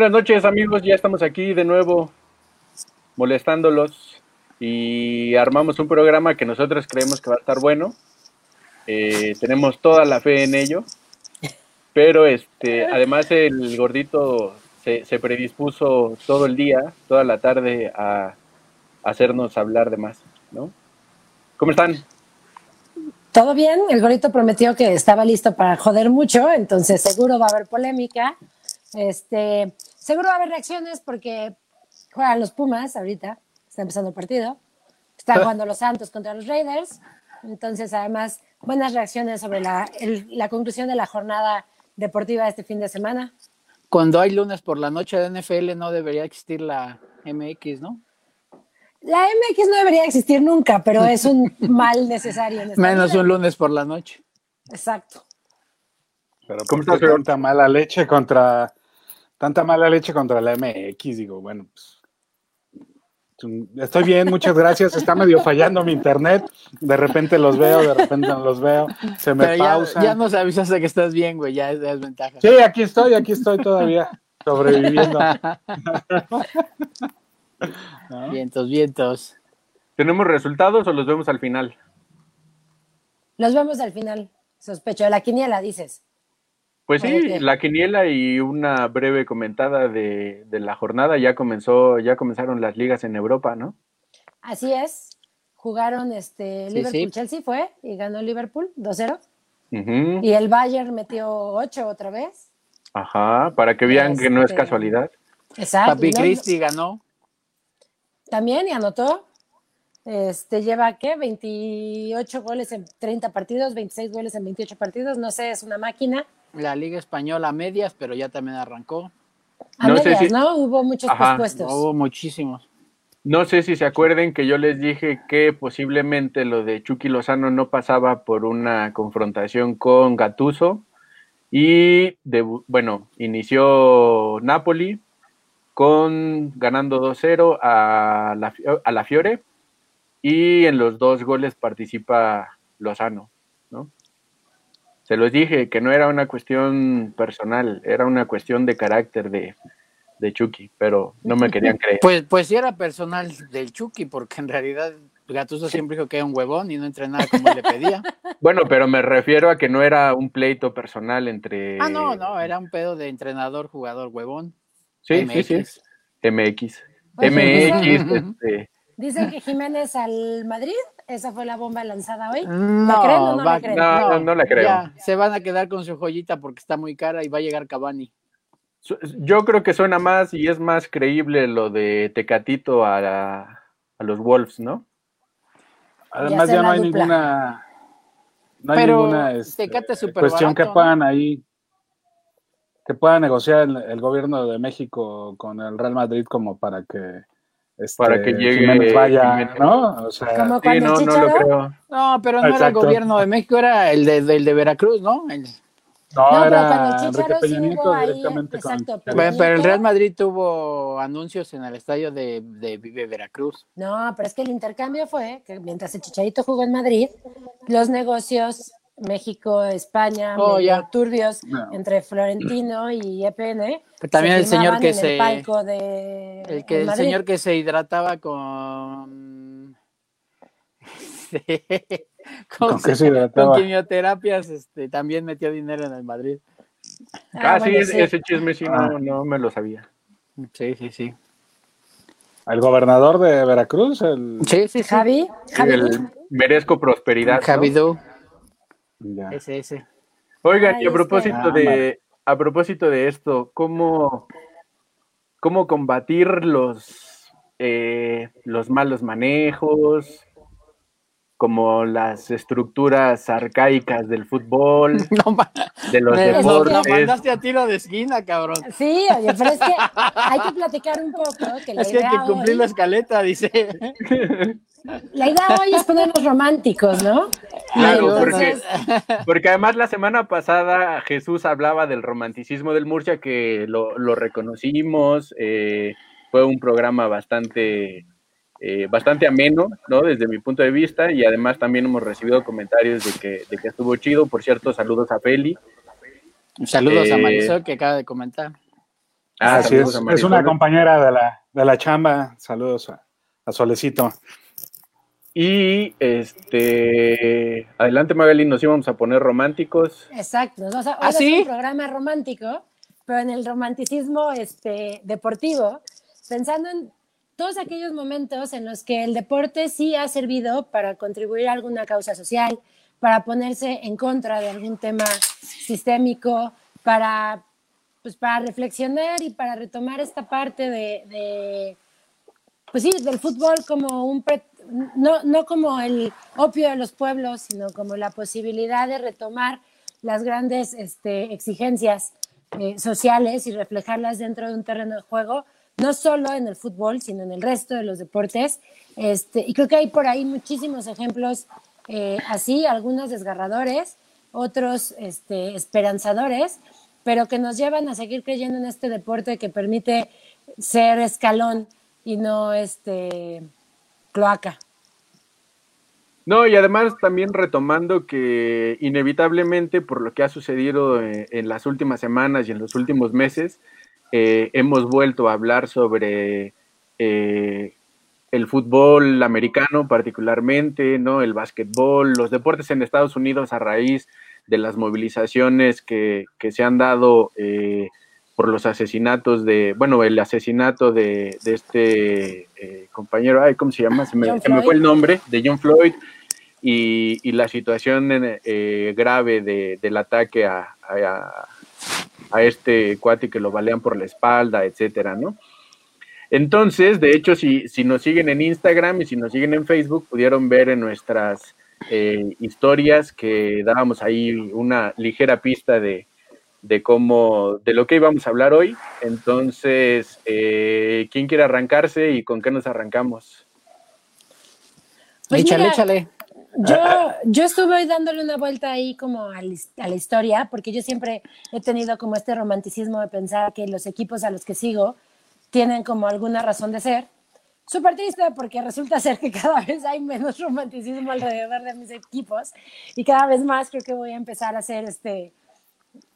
Buenas noches amigos, ya estamos aquí de nuevo molestándolos y armamos un programa que nosotros creemos que va a estar bueno. Eh, tenemos toda la fe en ello, pero este, además el gordito se, predispuso todo el día, toda la tarde a hacernos hablar de más, ¿no? ¿Cómo están? Todo bien, el gorito prometió que estaba listo para joder mucho, entonces seguro va a haber polémica. Este, seguro va a haber reacciones porque juegan los Pumas ahorita, está empezando el partido. Están jugando los Santos contra los Raiders. Entonces, además, buenas reacciones sobre la, el- la conclusión de la jornada deportiva de este fin de semana. Cuando hay lunes por la noche de NFL no debería existir la MX, ¿no? La MX no debería existir nunca, pero es un mal necesario. En Menos vida. un lunes por la noche. Exacto. Pero ¿Cómo ¿por estás, tanta mala leche contra tanta mala leche contra la MX? Digo, bueno, pues, estoy bien, muchas gracias. Está medio fallando mi internet. De repente los veo, de repente no los veo. Se me Pero ya, pausa. ya nos avisaste que estás bien, güey, ya es, ventaja. Sí, aquí estoy, aquí estoy todavía sobreviviendo. ¿no? Vientos, vientos. ¿Tenemos resultados o los vemos al final? Los vemos al final. Sospecho. De la quiniela, dices. Pues sí, la quiniela y una breve comentada de, de la jornada ya comenzó, ya comenzaron las ligas en Europa, ¿no? Así es. Jugaron este Sí, Liverpool-Chelsea fue y ganó Liverpool 2-0. Ujú. Y el Bayern metió 8 otra vez. Ajá, para que vean que no es Este- casualidad. Exacto. Papi no- Cristi ganó. También y anotó. Este lleva qué? 28 goles en 30 partidos, 26 goles en 28 partidos. No sé, es una máquina. La Liga Española a medias, pero ya también arrancó. A No sé medias, si- ¿no? Hubo muchos Ajá. pospuestos. Hubo muchísimos. No sé si se acuerden que yo les dije que posiblemente lo de Chucky Lozano no pasaba por una confrontación con Gatuso y debu- bueno, inició Napoli con ganando 2-0 a la, Fio- a la Fiore y en los dos goles participa Lozano, ¿no? Se los dije que no era una cuestión personal, era una cuestión de carácter de, de Chucky, pero no me querían creer. Pues, pues sí era personal del Chucky, porque en realidad Gatuso siempre dijo que era un huevón y no entrenaba como le pedía. Bueno, pero me refiero a que no era un pleito personal entre. Ah, no, no, era un pedo de entrenador, jugador, huevón. Sí, sí, sí. MX. MX. MX, este, Dicen que Jiménez al Madrid, esa fue la bomba lanzada hoy. No, creen o no va- la creen? No, no la creo. ya, se van a quedar con su joyita porque está muy cara y va a llegar Cavani. yo creo que suena más y es más creíble lo de Tecatito a, la- a los Wolves, ¿no? Además ya no hay dupla. ninguna no hay Pero ninguna este, cuestión que puedan ahí que pueda negociar el, el gobierno de México con el Real Madrid como para que este, Para que llegue Jiménez vaya, Jiménez. ¿no? O sea, Como Sí, cuando no, lo creo. No, pero no era el gobierno de México, era el de, el de Veracruz, ¿no? El- no, No, pero era cuando el Enrique Chicharo Peña sí Nieto hubo ahí, directamente con exacto, pero- Bueno, pero el Real Madrid tuvo anuncios en el estadio de, de Vive Veracruz. No, pero es que el intercambio fue que mientras el Chicharito jugó en Madrid, los negocios México, España, Oh, medio turbios No. entre Florentino y EPN. Pero también se el señor que en se- El, palco de, El que el señor que se hidrataba con con, ¿Con qué se con hidrataba? quimioterapias, este, también metió dinero en el Madrid. Ah, sí, bueno, ese- ese chisme sí Ah. no, no me lo sabía. Sí, sí, sí. el gobernador de Veracruz, el Sí, sí, sí. Javi, Javi El merezco prosperidad. ¿no? Ya. ese, ese. Oigan, Ay, y a propósito Ah, de a propósito de esto, ¿cómo, cómo combatir los eh, los malos manejos, como las estructuras arcaicas del fútbol, No, de los deportes? lo mandaste a tiro de esquina, cabrón. Sí, oye, pero es que hay que platicar un poco. Que la, Es que hay que cumplir hoy, la escaleta, dice. la idea hoy es ponernos románticos, ¿no? Claro, porque además la semana pasada Jesús hablaba del romanticismo del Murcia, que lo, lo reconocimos, eh, fue un programa bastante, eh, bastante ameno, ¿no? Desde mi punto de vista, y además también hemos recibido comentarios de que, de que estuvo chido. Por cierto, saludos a Feli. Saludos a Eh, Marisol que acaba de comentar. Ah, Así es, es una compañera de la, de la chamba. Saludos a, a Solecito. Y este, adelante Magali, nos íbamos a poner románticos. Exacto, o sea, ¿Ah, un programa romántico, pero en el romanticismo este, deportivo, pensando en todos aquellos momentos en los que el deporte sí ha servido para contribuir a alguna causa social, para ponerse en contra de algún tema sistémico, para, pues, para reflexionar y para retomar esta parte de, de pues sí, del fútbol como un, no, no como el opio de los pueblos, sino como la posibilidad de retomar las grandes este, exigencias eh, sociales y reflejarlas dentro de un terreno de juego, no solo en el fútbol, sino en el resto de los deportes. Este, y creo que hay por ahí muchísimos ejemplos eh, así, algunos desgarradores, otros este, esperanzadores, pero que nos llevan a seguir creyendo en este deporte que permite ser escalón y no este cloaca. No, y además también retomando que inevitablemente por lo que ha sucedido eh, en, las últimas semanas y en los últimos meses, eh, hemos vuelto a hablar sobre eh, el fútbol americano particularmente, ¿no? El básquetbol, los deportes en Estados Unidos a raíz de las movilizaciones que, que se han dado por los asesinatos de, bueno, el asesinato de, este eh, compañero, ay, ¿cómo se llama? Se me, fue el nombre, de John Floyd, y, la situación eh, grave del ataque a, a, este cuate que lo balean por la espalda, etcétera, ¿no? Entonces, de hecho, si, si nos siguen en Instagram y si nos siguen en Facebook, pudieron ver en nuestras eh, historias que dábamos ahí una ligera pista de, de cómo, de lo que íbamos a hablar hoy. Entonces, eh, ¿quién quiere arrancarse y con qué nos arrancamos? Pues échale, échale. Yo, yo estuve hoy dándole una vuelta ahí como a, la historia, porque yo siempre he tenido como este romanticismo de pensar que los equipos a los que sigo tienen como alguna razón de ser. Súper triste porque resulta ser que cada vez hay menos romanticismo alrededor de mis equipos y cada vez más creo que voy a empezar a hacer este,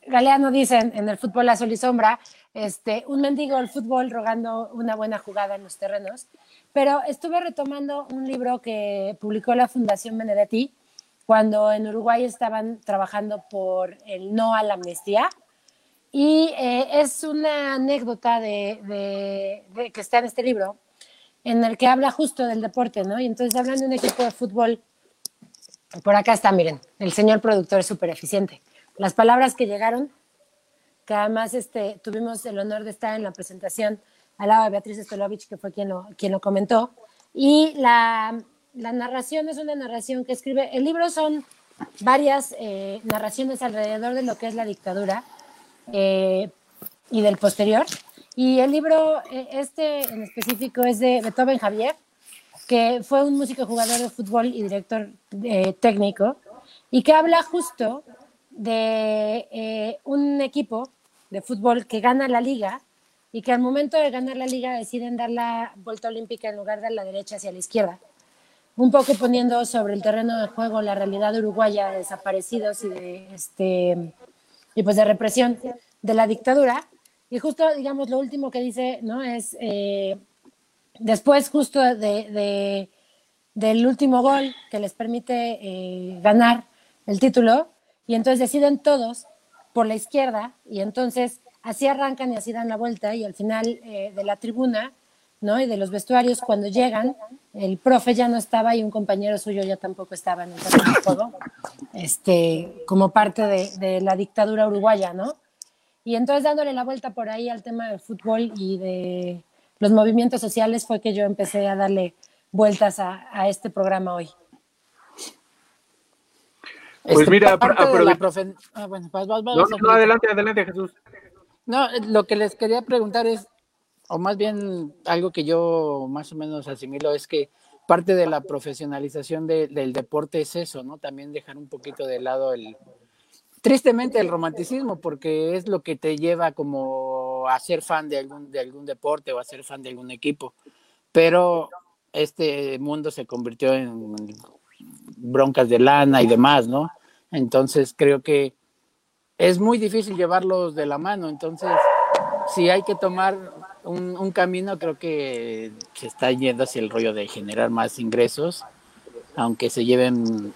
Galeano dice en, el fútbol azul y sombra, este, un mendigo del fútbol rogando una buena jugada en los terrenos. Pero estuve retomando un libro que publicó la Fundación Benedetti cuando en Uruguay estaban trabajando por el no a la amnistía. Y eh, es una anécdota de, que está en este libro, en el que habla justo del deporte, ¿no? Y entonces hablan de un equipo de fútbol. Por acá está, miren, el señor productor es súper eficiente las palabras que llegaron, que además este, tuvimos el honor de estar en la presentación al lado de Beatriz Stolovich, que fue quien lo, quien lo comentó. Y la, la narración es una narración que escribe, el libro son varias eh, narraciones alrededor de lo que es la dictadura eh, y del posterior. Y el libro, eh, este en específico, es de Beethoven Javier, que fue un músico jugador de fútbol y director técnico, y que habla justo de eh, un equipo de fútbol que gana la liga y que al momento de ganar la liga deciden dar la vuelta olímpica en lugar de la derecha hacia la izquierda. Un poco poniendo sobre el terreno de juego la realidad uruguaya de desaparecidos y de, este, y pues de represión de la dictadura. Y justo, digamos, lo último que dice, ¿no? Es eh, después justo de, del último gol que les permite eh, ganar el título, y entonces deciden todos por la izquierda y entonces así arrancan y así dan la vuelta y al final eh, de la tribuna ¿no? y de los vestuarios cuando llegan el profe ya no estaba y un compañero suyo ya tampoco estaba en el juego este, como parte de, de, la dictadura uruguaya, ¿no? Y entonces dándole la vuelta por ahí al tema del fútbol y de los movimientos sociales fue que yo empecé a darle vueltas a, a este programa hoy. Pues este, mira, ah, bueno, no, adelante, adelante, Jesús. No, lo que les quería preguntar es, o más bien algo que yo más o menos asimilo, es que parte de la profesionalización del deporte es eso, ¿no? También dejar un poquito de lado el, tristemente el romanticismo, porque es lo que te lleva como a ser fan de algún, de algún deporte o a ser fan de algún equipo. Pero este mundo se convirtió en broncas de lana y demás, ¿no? Entonces creo que es muy difícil llevarlos de la mano. Entonces, si hay que tomar un, un, camino, creo que se está yendo hacia el rollo de generar más ingresos, aunque se lleven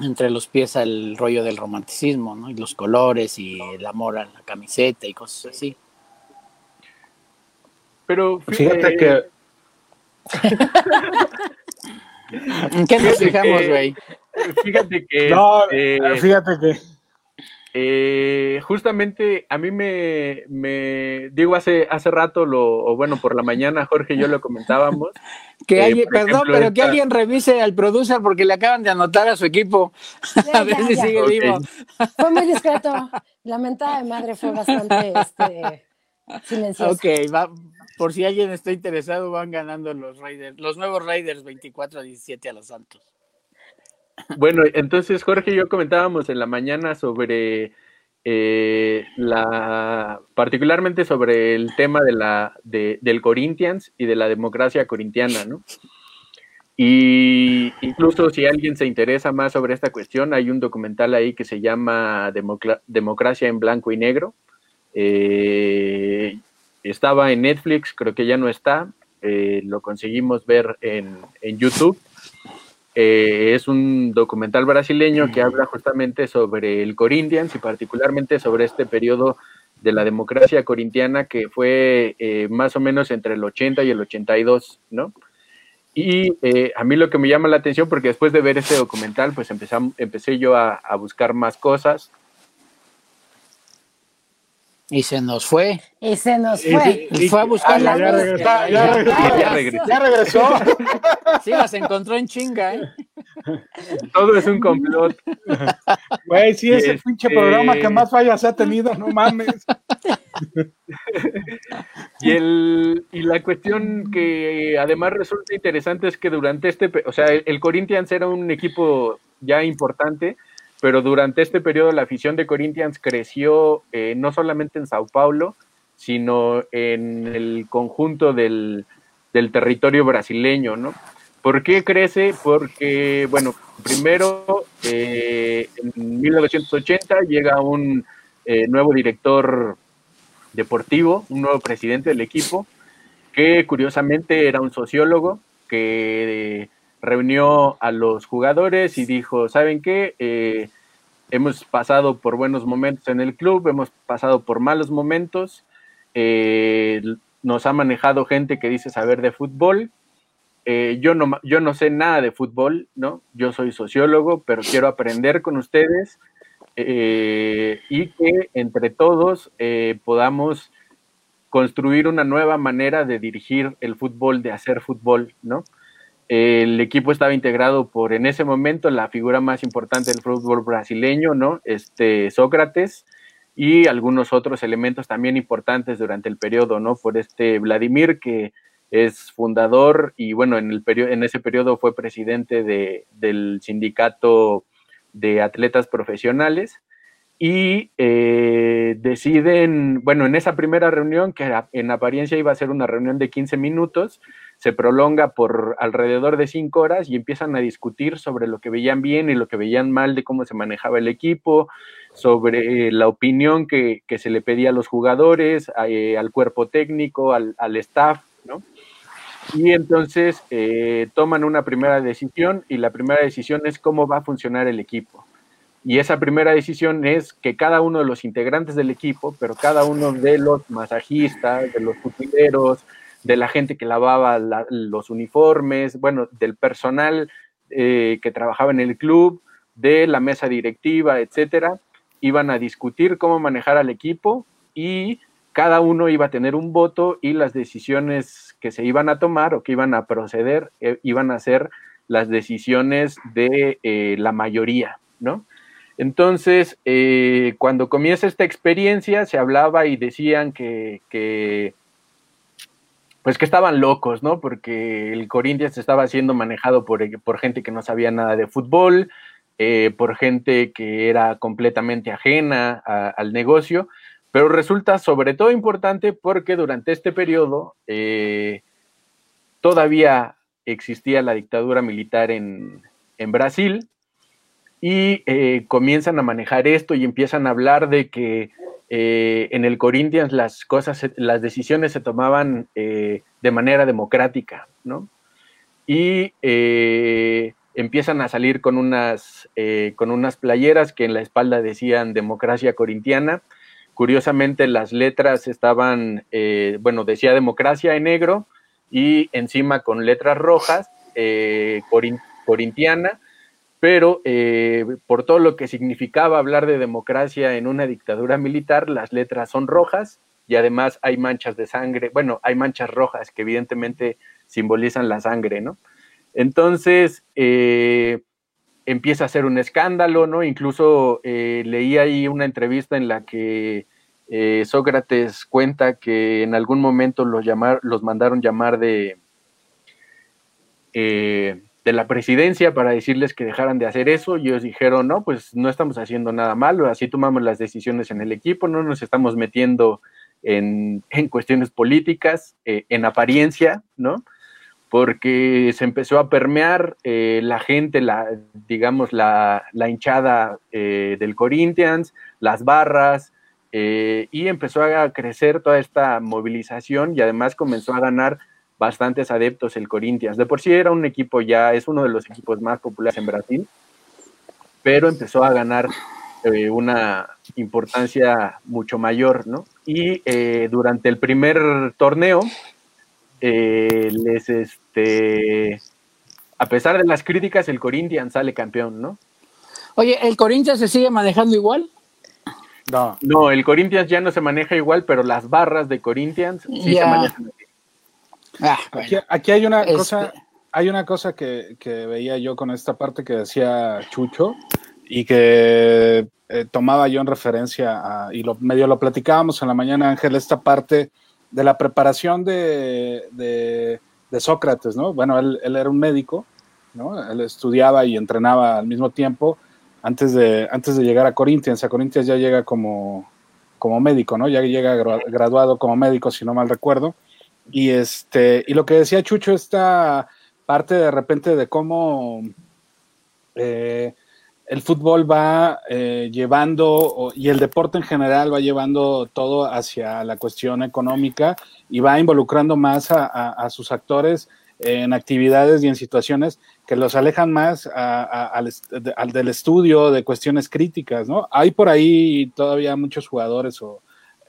entre los pies al rollo del romanticismo, ¿no? Y los colores y el amor a la camiseta y cosas así. Pero fíjate que... ¿En qué nos fijamos, güey? Fíjate que... No, eh, fíjate que... Eh, justamente a mí me, me, digo hace hace rato lo o bueno por la mañana Jorge y yo lo comentábamos. Que eh, alguien, perdón pero que alguien revise al producer porque le acaban de anotar a su equipo. A ver si sigue vivo. Fue muy discreto. La mentada de madre fue bastante este, silenciosa Ok, va, por si alguien está interesado van ganando los Raiders los nuevos Raiders 24 a 17 a los Santos bueno, entonces Jorge y yo comentábamos en la mañana sobre eh, la, particularmente sobre el tema de la, de, del Corinthians y de la democracia corintiana, ¿no? Y incluso si alguien se interesa más sobre esta cuestión, hay un documental ahí que se llama Democracia en Blanco y Negro. Eh, estaba en Netflix, creo que ya no está. Eh, lo conseguimos ver en, en YouTube. Eh, es un documental brasileño que habla justamente sobre el Corinthians y particularmente sobre este periodo de la democracia corintiana que fue eh, más o menos entre el 80 y el 82, ¿no? Y eh, a mí lo que me llama la atención, porque después de ver este documental, pues empecé yo a, a buscar más cosas y se nos fue. Y se nos fue. Y, fue a buscar la ya, regresó, ya, regresó, ya, regresó. Sí, las encontró en chinga, ¿eh? Todo es un complot. Güey, sí, es el pinche programa que más fallas ha tenido, no mames. y, el, y la cuestión que además resulta interesante es que durante este, o sea, el Corinthians era un equipo ya importante, pero durante este periodo la afición de Corinthians creció eh, no solamente en Sao Paulo, sino en el conjunto del, territorio brasileño, ¿no? ¿Por qué crece? Porque, bueno, primero, eh, en 1980 llega un eh, nuevo director deportivo, un nuevo presidente del equipo, que curiosamente era un sociólogo que reunió a los jugadores y dijo, ¿saben qué? Eh, hemos pasado por buenos momentos en el club, hemos pasado por malos momentos, eh, nos ha manejado gente que dice saber de fútbol. Eh, yo, no, yo no sé nada de fútbol, ¿no? Yo soy sociólogo, pero quiero aprender con ustedes y que entre todos podamos construir una nueva manera de dirigir el fútbol, de hacer fútbol, ¿no? El equipo estaba integrado por, en ese momento, la figura más importante del fútbol brasileño, ¿no? Este, Sócrates, y algunos otros elementos también importantes durante el periodo, ¿no? Por este Vladimir, que es fundador y, bueno, en, el en ese periodo fue presidente de, del sindicato de atletas profesionales y eh, deciden, bueno, en esa primera reunión, que en apariencia iba a ser una reunión de 15 minutos, se prolonga por alrededor de cinco horas y empiezan a discutir sobre lo que veían bien y lo que veían mal de cómo se manejaba el equipo, sobre la opinión que, se le pedía a los jugadores, eh, al cuerpo técnico, al, staff, ¿no? Y entonces eh, toman una primera decisión y la primera decisión es cómo va a funcionar el equipo. Y esa primera decisión es que cada uno de los integrantes del equipo, pero cada uno de los masajistas, de los futileros, de la gente que lavaba los uniformes, bueno, del personal eh, que trabajaba en el club, de la mesa directiva, etcétera, iban a discutir cómo manejar al equipo y cada uno iba a tener un voto y las decisiones que se iban a tomar o que iban a proceder eh, iban a ser las decisiones de eh, la mayoría, ¿no? Entonces, cuando comienza esta experiencia, se hablaba y decían que, que pues que estaban locos, ¿no? Porque el Corinthians estaba siendo manejado por, por gente que no sabía nada de fútbol, eh, por gente que era completamente ajena al negocio, pero resulta sobre todo importante porque durante este periodo eh, todavía existía la dictadura militar en, en Brasil y eh, comienzan a manejar esto y empiezan a hablar de que eh, en el Corinthians las cosas, las decisiones se tomaban eh, de manera democrática, ¿no? Y eh, empiezan a salir con unas, con unas playeras que en la espalda decían democracia corintiana. Curiosamente las letras estaban, bueno, decía democracia en negro y encima con letras rojas, corintiana, pero eh, por todo lo que significaba hablar de democracia en una dictadura militar, las letras son rojas y además hay manchas de sangre, bueno, hay manchas rojas que evidentemente simbolizan la sangre, ¿no? Entonces, eh, empieza a ser un escándalo, ¿no? Incluso eh, leí ahí una entrevista en la que Sócrates cuenta que en algún momento los, llamar, los mandaron llamar de de la presidencia para decirles que dejaran de hacer eso y ellos dijeron, no, pues no estamos haciendo nada malo, así tomamos las decisiones en el equipo, no nos estamos metiendo en, cuestiones políticas, eh, en apariencia, ¿no? Porque se empezó a permear eh, la gente, la, digamos, la, hinchada eh, del Corinthians, las barras, y empezó a crecer toda esta movilización y además comenzó a ganar bastantes adeptos el Corinthians. De por sí era un equipo ya, es uno de los equipos más populares en Brasil, pero empezó a ganar eh, una importancia mucho mayor, ¿no? Y eh, durante el primer torneo, eh, les, este, a pesar de las críticas, el Corinthians sale campeón, ¿no? Oye, ¿el Corinthians se sigue manejando igual? No. No, el Corinthians ya no se maneja igual, pero las barras de Corinthians sí se manejan Ah, aquí, hay una este cosa, hay una cosa que, veía yo con esta parte que decía Chucho y que eh, tomaba yo en referencia a, y lo, medio lo platicábamos en la mañana, Ángel, esta parte de la preparación de, de, Sócrates, ¿no? Bueno, él, era un médico, ¿no? Él estudiaba y entrenaba al mismo tiempo antes de, antes de llegar a Corinthians. A Corinthians ya llega como, como médico, ¿no? Ya llega graduado como médico, si no mal recuerdo. Y este, y lo que decía Chucho, esta parte de repente de cómo eh, el fútbol va eh, llevando, y el deporte en general va llevando todo hacia la cuestión económica y va involucrando más a, sus actores en actividades y en situaciones que los alejan más al, del estudio de cuestiones críticas, ¿no? Hay por ahí todavía muchos jugadores o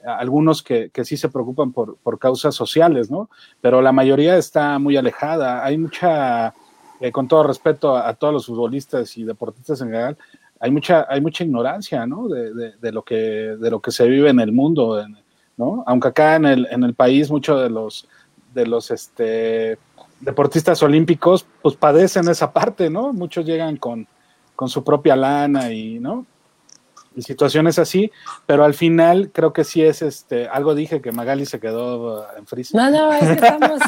algunos que, sí se preocupan por, causas sociales, ¿no? Pero la mayoría está muy alejada. Hay mucha, eh, con todo respeto a, todos los futbolistas y deportistas en general, hay mucha, hay mucha ignorancia, ¿no? De, lo que, de lo que se vive en el mundo, ¿no? Aunque acá en el, en el país muchos de los, de los este, deportistas olímpicos, pues padecen esa parte, ¿no? Muchos llegan con, con su propia lana y, ¿no? Y situaciones así, pero al final creo que sí es este, algo dije que Magali se quedó uh, en frío. No, no, es que estamos,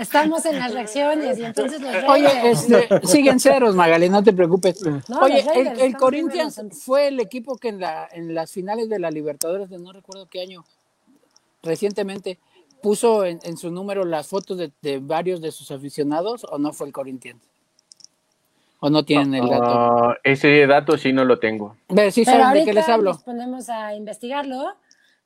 estamos en las reacciones y entonces los Oye, este, siguen ceros, Magali, no te preocupes. Oye, el, Corinthians fue el equipo que en, la, en las finales de la Libertadores de no recuerdo qué año, recientemente, puso en, en su número las fotos de, de varios de sus aficionados o no fue el Corinthians? ¿O no tienen el dato? Ah, ese dato sí no lo tengo. Pero sí saben de qué les hablo. Nos ponemos a investigarlo.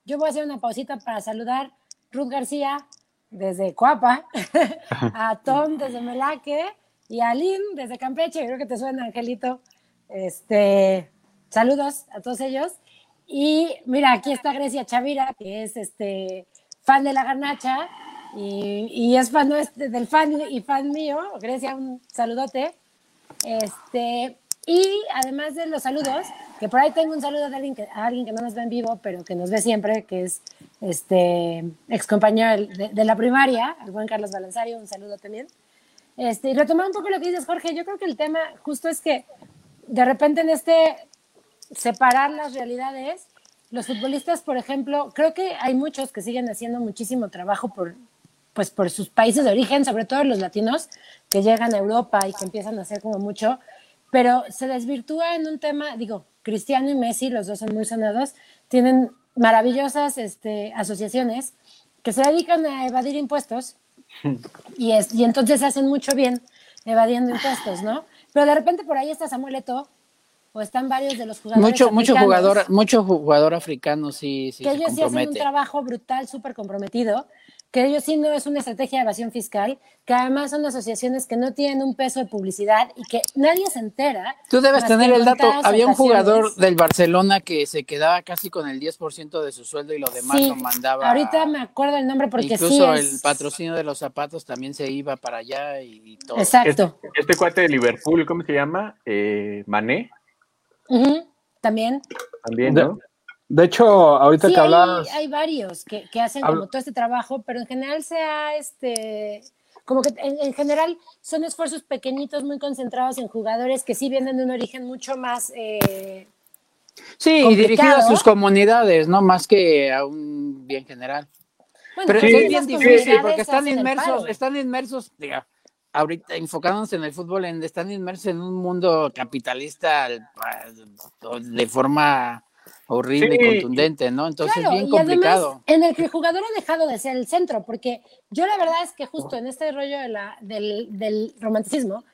Yo voy a hacer una pausita para saludar Ruth García desde Coapa, a Tom desde Melaque y a Lynn desde Campeche. Creo que te suena, Angelito. Este, saludos a todos ellos. Y mira, aquí está Grecia Chavira, que es este fan de la garnacha y, y es fan del fan y fan mío. Grecia, un saludote. Este, y además de los saludos, que por ahí tengo un saludo de alguien que, a alguien que no nos ve en vivo, pero que nos ve siempre, que es este ex compañero de, la primaria, el buen Carlos Balanzario, un saludo también. Este, y retomar un poco lo que dices, Jorge, yo creo que el tema justo es que de repente en este separar las realidades, los futbolistas, por ejemplo, creo que hay muchos que siguen haciendo muchísimo trabajo por, pues por sus países de origen, sobre todo los latinos que llegan a Europa y que empiezan a hacer como mucho, pero se desvirtúa en un tema, digo, Cristiano y Messi, los dos son muy sonados, tienen maravillosas este, asociaciones que se dedican a evadir impuestos y, es, y entonces hacen mucho bien evadiendo impuestos, ¿no? Pero de repente por ahí está Samuel Eto'o, o están varios de los jugadores. Mucho, mucho jugador, mucho jugador africano sí, sí Que ellos sí hacen un trabajo brutal, súper comprometido que ellos sí no es una estrategia de evasión fiscal, que además son asociaciones que no tienen un peso de publicidad y que nadie se entera. Tú debes tener el dato. Había un jugador del Barcelona que se quedaba casi con el 10% de su sueldo y lo demás lo mandaba. Ahorita me acuerdo el nombre porque incluso el patrocinio de los zapatos también se iba para allá y, todo. Exacto. Este, este, cuate de Liverpool, ¿cómo se llama? Eh, Mané. También. También, ¿no? De hecho, ahorita que hablas. Hay, hay varios que, que hacen como todo este trabajo, pero en general sea este. Como que en, general son esfuerzos pequeñitos, muy concentrados en jugadores que sí vienen de un origen mucho más. Eh, sí, y dirigidos a sus comunidades, no más que a un bien general. pero es bien difícil porque están inmersos, están inmersos, diga, ahorita enfocándonos en el fútbol, están inmersos en un mundo capitalista de forma horrible y contundente, ¿no? Entonces es bien complicado. en el que el jugador ha dejado de ser el centro, porque yo la verdad es que justo en este rollo de la, del, del, romanticismo,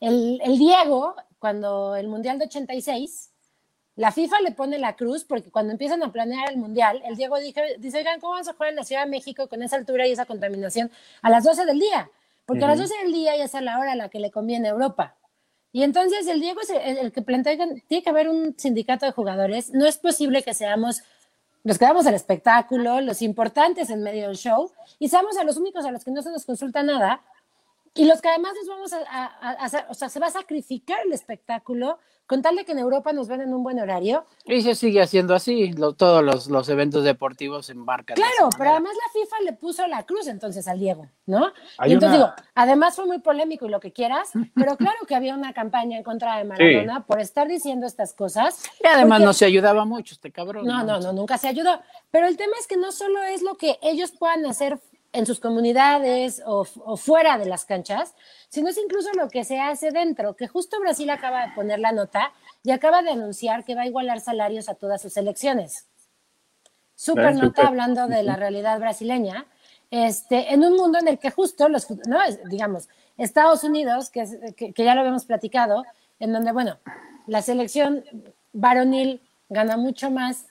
el, el, Diego, cuando el Mundial de 86, la FIFA le pone la cruz porque cuando empiezan a planear el Mundial, el Diego dice, dice oigan, ¿cómo vamos a jugar en la Ciudad de México con esa altura y esa contaminación a las 12 del día? Porque a las 12 del día ya es la hora a la que le conviene a Europa. Y entonces el Diego es el, que plantea tiene que haber un sindicato de jugadores. No es posible que seamos los que damos el espectáculo, los importantes en medio del show, y seamos a los únicos a los que no se nos consulta nada, y los que además nos vamos a, hacer, o sea, se va a sacrificar el espectáculo con tal de que en Europa nos ven en un buen horario. Y se sigue haciendo así, todos los, eventos deportivos embarcan. Claro, pero además la FIFA le puso la cruz entonces al Diego, ¿no? y entonces digo, además fue muy polémico y lo que quieras, pero claro que había una campaña en contra de Maradona por estar diciendo estas cosas. Y además no se ayudaba mucho este cabrón. No, no, no, nunca se ayudó. Pero el tema es que no solo es lo que ellos puedan hacer en sus comunidades o, fuera de las canchas, sino es incluso lo que se hace dentro, que justo Brasil acaba de poner la nota y acaba de anunciar que va a igualar salarios a todas sus elecciones. Súper nota hablando de la realidad brasileña, este, en un mundo en el que justo los, no, digamos, Estados Unidos, que, que ya lo habíamos platicado, en donde, bueno, la selección varonil gana mucho más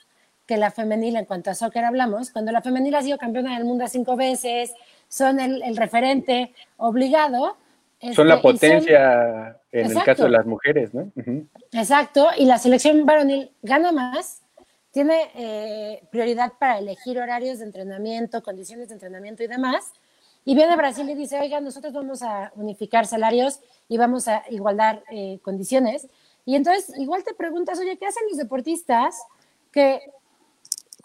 que la femenil en cuanto a soccer hablamos, cuando la femenil ha sido campeona del mundo cinco veces, son el, referente obligado. son la este, potencia en el caso de las mujeres, ¿no? Exacto, y la selección varonil gana más, tiene eh, prioridad para elegir horarios de entrenamiento, condiciones de entrenamiento y demás. Y viene Brasil y dice, oiga, nosotros vamos a unificar salarios y vamos a igualdar eh, condiciones. Y entonces, igual te preguntas, oye, ¿qué hacen los deportistas que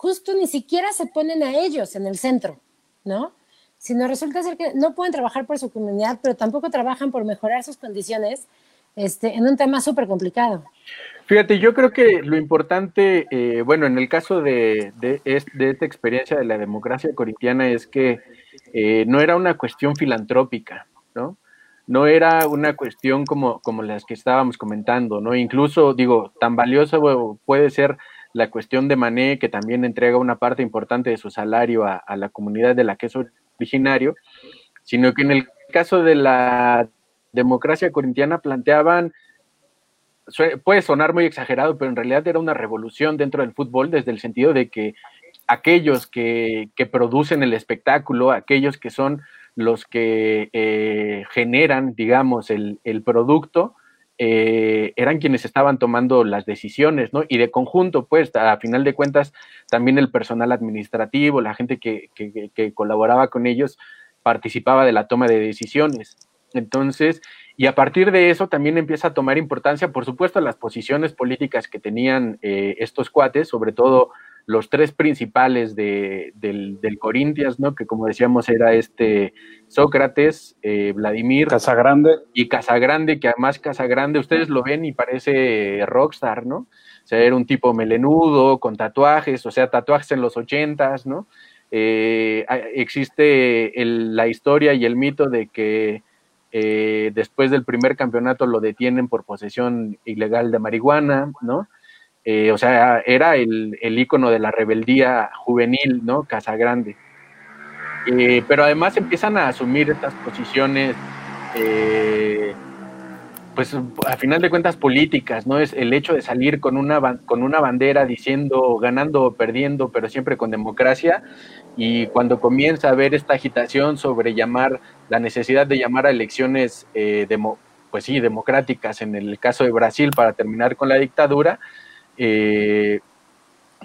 justo ni siquiera se ponen a ellos en el centro, ¿no? Sino resulta ser que no pueden trabajar por su comunidad, pero tampoco trabajan por mejorar sus condiciones este, en un tema súper complicado. Fíjate, yo creo que lo importante, eh, bueno, en el caso de, de, esta experiencia de la democracia corintiana es que eh, no era una cuestión filantrópica, ¿no? No era una cuestión como, como las que estábamos comentando, ¿no? Incluso, digo, tan valioso puede ser la cuestión de Mané, que también entrega una parte importante de su salario a, la comunidad de la que es originario, sino que en el caso de la democracia corintiana planteaban, puede sonar muy exagerado, pero en realidad era una revolución dentro del fútbol desde el sentido de que aquellos que, producen el espectáculo, aquellos que son los que eh, generan, digamos, el, el producto, eh, eran quienes estaban tomando las decisiones, ¿no? Y de conjunto, pues, a final de cuentas, también el personal administrativo, la gente que, que, colaboraba con ellos, participaba de la toma de decisiones. Entonces, y a partir de eso también empieza a tomar importancia, por supuesto, las posiciones políticas que tenían eh, estos cuates, sobre todo los tres principales de, del, del, Corintias, ¿no? Que como decíamos era este Sócrates, eh, Vladimir. Casagrande. Y Casagrande, que además Casagrande, ustedes lo ven y parece rockstar, ¿no? O sea, era un tipo melenudo, con tatuajes, o sea, tatuajes en los ochentas, ¿no? Eh, existe la historia y el mito de que eh, después del primer campeonato lo detienen por posesión ilegal de marihuana, ¿no? Eh, o sea, era el, el ícono de la rebeldía juvenil, ¿no? Casagrande. Eh, pero además empiezan a asumir estas posiciones, eh, pues a final de cuentas políticas, ¿no? Es el hecho de salir con una, con una bandera diciendo ganando o perdiendo, pero siempre con democracia. Y cuando comienza a haber esta agitación sobre llamar, la necesidad de llamar a elecciones, eh, pues sí, democráticas, en el caso de Brasil, para terminar con la dictadura, eh,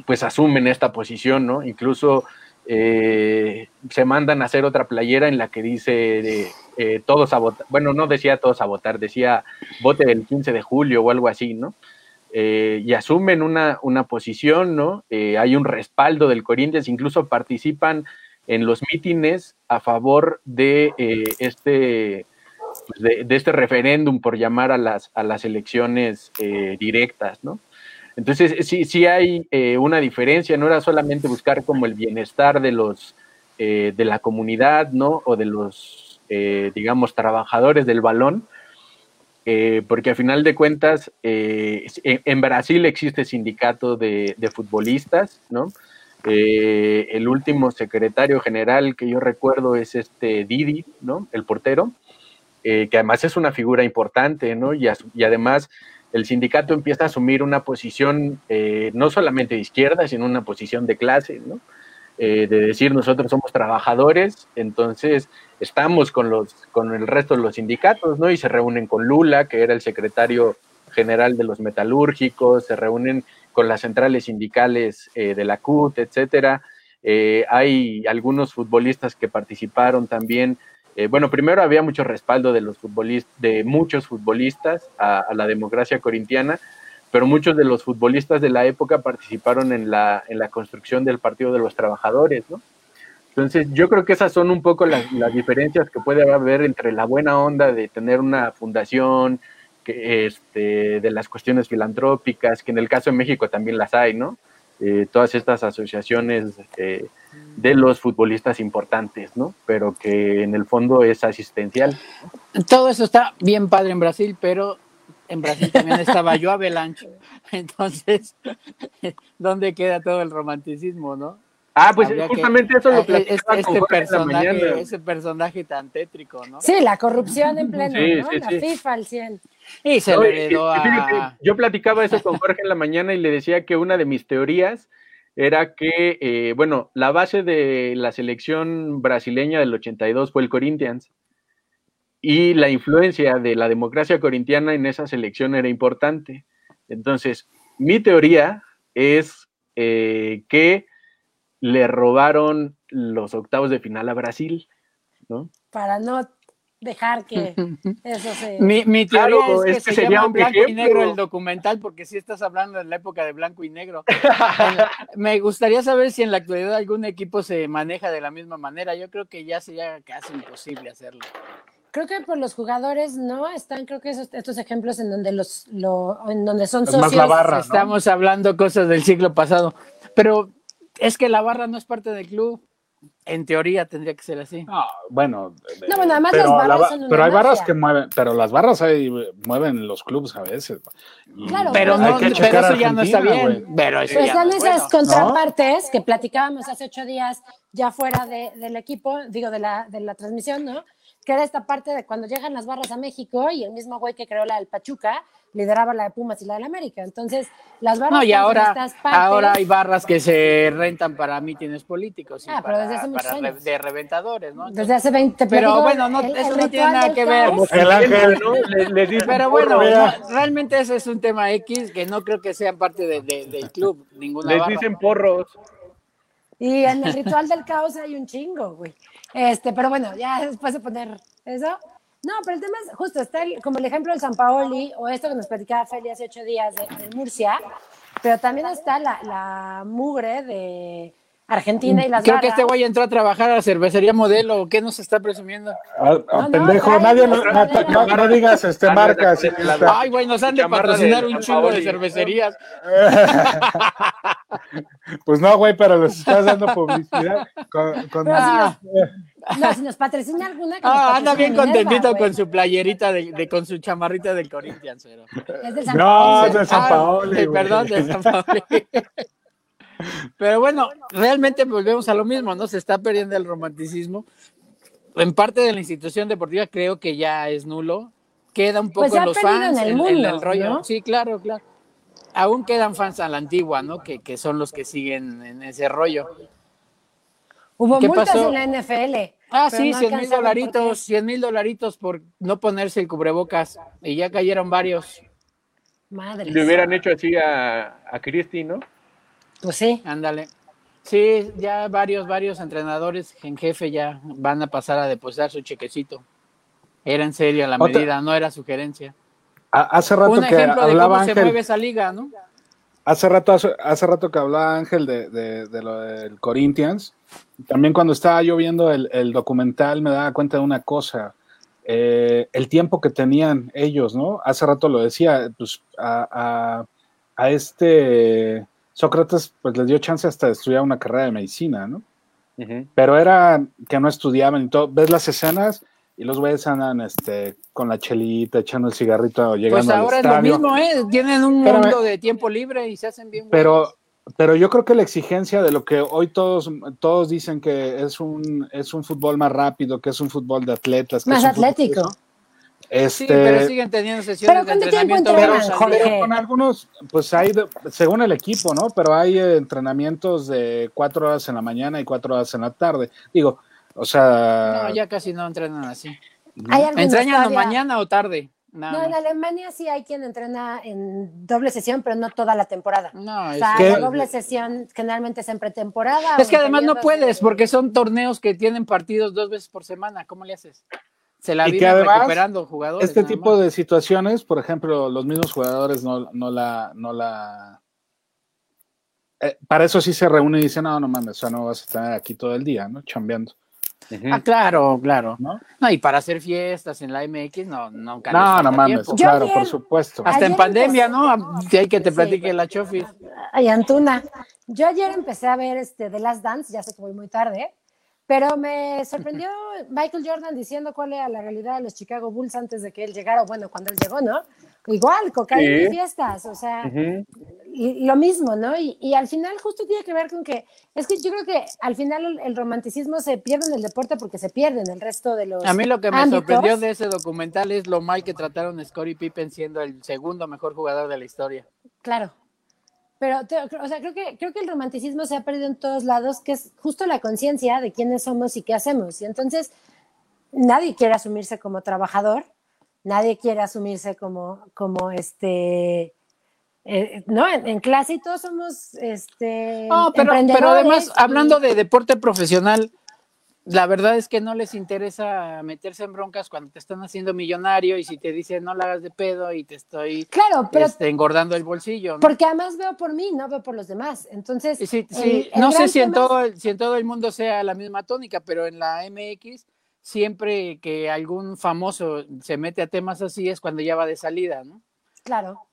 pues asumen esta posición, ¿no? Incluso eh, se mandan a hacer otra playera en la que dice eh, todos a votar, bueno, no decía todos a votar, decía vote del 15 de julio o algo así, ¿no? Eh, y asumen una, una posición, ¿no? hay un respaldo del Corinthians, incluso participan en los mítines a favor de este pues de, este referéndum por llamar a las, a las elecciones directas, ¿no? Entonces, sí, sí hay eh, una diferencia, no era solamente buscar como el bienestar de los eh, de la comunidad, ¿no? O de los, eh, digamos, trabajadores del balón, porque a final de cuentas, en, Brasil existe sindicato de, de futbolistas, ¿no? el último secretario general que yo recuerdo es este Didi, ¿no? El portero, que además es una figura importante, ¿no? Y, y además el sindicato empieza a asumir una posición eh, no solamente de izquierda, sino una posición de clase, ¿no? Eh, de decir nosotros somos trabajadores, entonces estamos con, los, con el resto de los sindicatos, ¿no? Y se reúnen con Lula, que era el secretario general de los metalúrgicos, se reúnen con las centrales sindicales eh, de la CUT, etcétera. hay algunos futbolistas que participaron también eh, bueno, primero había mucho respaldo de los futbolistas, de muchos futbolistas a, la democracia corintiana, pero muchos de los futbolistas de la época participaron en la, en la construcción del Partido de los Trabajadores, ¿no? Entonces, yo creo que esas son un poco las, las diferencias que puede haber entre la buena onda de tener una fundación, este, de las cuestiones filantrópicas, que en el caso de México también las hay, ¿no? Eh, todas estas asociaciones eh, de los futbolistas importantes, ¿no? Pero que en el fondo es asistencial. Todo eso está bien padre en Brasil, pero en Brasil también estaba yo Avalanche. Entonces, ¿dónde queda todo el romanticismo, no? Ah, pues justamente eso lo eh, este, este personaje, ese personaje tan tétrico, ¿no? Sí, la corrupción en pleno, ¿no? la FIFA al 100. Y se le heredó a... Yo platicaba eso con Jorge en la mañana y le decía que una de mis teorías era que, eh, bueno, la base de la selección brasileña del 82 fue el Corinthians y la influencia de la democracia corintiana en esa selección era importante. Entonces, mi teoría es eh, que le robaron los octavos de final a Brasil, ¿no? Para no dejar que eso se... Mi, mi teoría es que, se llama blanco y negro el documental, porque si estás hablando de la época de blanco y negro. Me gustaría saber si en la actualidad algún equipo se maneja de la misma manera. Yo creo que ya sería casi imposible hacerlo. Creo que por los jugadores no están, creo que esos, estos ejemplos en donde los, lo, en donde son socios. Estamos hablando cosas del siglo pasado, pero es que la barra no es parte del club. En teoría tendría que ser así. bueno, no, bueno, además pero, las barras pero hay barras que mueven, pero las barras ahí mueven los clubes a veces. Claro, pero, no, pero eso ya no está bien. Pero eso pues son esas contrapartes que platicábamos hace ocho días ya fuera de, del equipo, digo, de la, de la transmisión, ¿no? Que era esta parte de cuando llegan las barras a México y el mismo güey que creó la del Pachuca lideraba la de Pumas y la del América. Entonces, las barras. No, y ahora, ahora hay barras que se rentan para mítines políticos. Y ah, para, pero desde hace muchos años. De reventadores, ¿no? desde hace 20 Pero bueno, no, eso no tiene nada que ver. El ángel, ¿no? pero bueno, realmente ese es un tema X que no creo que sean parte de, del club. Ninguna Les dicen porros. Y en el ritual del caos hay un chingo, güey. Este, pero bueno, ya después de poner eso, no, pero el tema es justo, está como el ejemplo del San Paoli o esto que nos platicaba Feli hace ocho días de, Murcia, pero también está la, la, mugre de Argentina y las Creo que este güey entró a trabajar a la cervecería modelo, ¿qué nos está presumiendo? Ah, ah, pendejo, nadie, no, no, digas este marcas. Ay, güey, nos han de patrocinar un chingo de cervecerías. pues no, güey, pero les estás dando publicidad. Con, con... No, si nos patrocina alguna. ah, anda bien contentito con su playerita, de, con su chamarrita del Corinthians. Pero... Es de San No, es de San Paoli. Ah, perdón, de San Paoli. Pero bueno, realmente volvemos a lo mismo, ¿no? Se está perdiendo el romanticismo. En parte de la institución deportiva creo que ya es nulo. queda un poco pues en los fans, en el, rollo. Sí, claro, claro. Aún quedan fans a la antigua, ¿no? Que, que son los que siguen en ese rollo. Hubo multas en la NFL. Ah, sí, 100 mil dolaritos, 100 mil dolaritos por no ponerse el cubrebocas. Y ya cayeron varios. Madre. Le hubieran hecho así a, a Cristi, ¿no? Pues sí. Ándale. Sí, ya varios, varios entrenadores en jefe ya van a pasar a depositar su chequecito. Era en serio la medida, no era sugerencia. Hace rato Un que ejemplo de cómo se mueve esa liga, ¿no? Hace rato, hace, rato que hablaba Ángel de, de, lo del Corinthians. También cuando estaba yo viendo el, documental me daba cuenta de una cosa. Eh, el tiempo que tenían ellos, ¿no? Hace rato lo decía, pues a, a, este Sócrates pues les dio chance hasta de estudiar una carrera de medicina, ¿no? Pero era que no estudiaban y todo. ¿Ves las escenas? Y los güeyes andan este, con la chelita, echando el cigarrito, llegando Pues ahora es lo mismo, ¿eh? Tienen un mundo de tiempo libre y se hacen bien. Pero, pero yo creo que la exigencia de lo que hoy todos, todos dicen que es un, es un fútbol más rápido, que es un fútbol de atletas. más atlético. Este, sí, pero siguen teniendo sesiones de entrenamiento. Pero, con algunos, pues hay, según el equipo, ¿no? Pero hay entrenamientos de cuatro horas en la mañana y cuatro horas en la tarde. Digo, o sea. No, ya casi no entrenan así. ¿Entrenan mañana o tarde? No, en Alemania sí hay quien entrena en doble sesión, pero no toda la temporada. No, es o sea, la doble sesión generalmente es en pretemporada. Es que además no puedes, porque son torneos que tienen partidos dos veces por semana. ¿Cómo le haces? Se la viven recuperando jugadores. Este tipo de situaciones, por ejemplo, los mismos jugadores no, no la, no la eh, para eso sí se reúnen y dicen, no, no mames, o sea, no vas a estar aquí todo el día, ¿no? Chambeando. Ah, claro, claro. ¿No? y para hacer fiestas en la MX, no, no, no, no mames, claro, por supuesto. Hasta en pandemia, ¿no? Si hay que te platique la chofis. Ay, Antuna. Yo ayer empecé a ver este The Last Dance, ya sé que voy muy tarde, pero me sorprendió Michael Jordan diciendo cuál era la realidad de los Chicago Bulls antes de que él llegara, o bueno, cuando él llegó, ¿no? Igual, cocaína y fiestas, o sea, y, lo mismo, ¿no? Y, al final justo tiene que ver con que, es que yo creo que al final el, romanticismo se pierde en el deporte porque se pierde en el resto de los A mí lo que me sorprendió de ese documental es lo mal que trataron a Scottie Pippen siendo el segundo mejor jugador de la historia. Claro, pero, o sea, creo que, creo que el romanticismo se ha perdido en todos lados, que es justo la conciencia de quiénes somos y qué hacemos. Y entonces, nadie quiere asumirse como trabajador, nadie quiere asumirse como, como este, eh, no, en, clase y todos somos este, no, pero, pero además, hablando de deporte profesional, la verdad es que no les interesa meterse en broncas cuando te están haciendo millonario y si te dicen no la hagas de pedo y te estoy claro, pero, este, engordando el bolsillo. Porque además veo por mí, no veo por los demás. Entonces, sí, sí, no sé si en, todo, si en todo el mundo sea la misma tónica, pero en la MX siempre que algún famoso se mete a temas así es cuando ya va de salida, ¿no? Claro.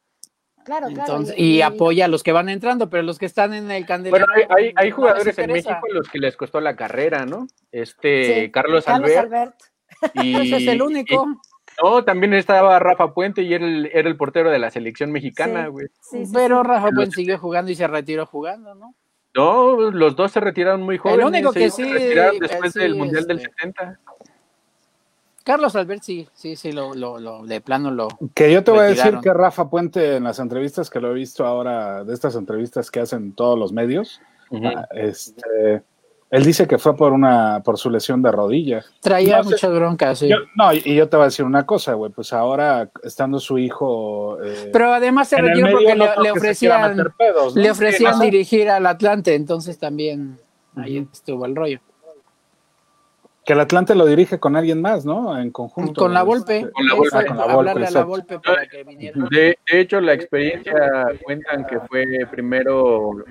Claro, claro. Y, apoya a los que van entrando, pero los que están en el candelero. Bueno, hay, hay, jugadores en México los que les costó la carrera, ¿no? Este, Carlos, Albert. Y, es el único. no, también estaba Rafa Puente y era el, era el portero de la selección mexicana, güey. pero Rafa Puente siguió jugando y se retiró jugando, ¿no? No, los dos se retiraron muy jóvenes. El único que sí. retiraron después del Mundial del 70. Carlos Albert sí, sí, sí, lo, lo, de plano lo. Que yo te voy a decir que Rafa Puente en las entrevistas que lo he visto ahora, de estas entrevistas que hacen todos los medios, ah, este, él dice que fue por una, por su lesión de rodilla. Traía muchas broncas, sí. no, y yo te voy a decir una cosa, güey, pues ahora estando su hijo. Eh, Pero además se retiró porque le, ofrecían, le ofrecían dirigir al Atlante, entonces también ahí estuvo el rollo. Que el Atlante lo dirige con alguien más, ¿no? En conjunto. Con la Volpe. Con la Volpe. con la Volpe, para que De, hecho, la experiencia cuentan que fue primero,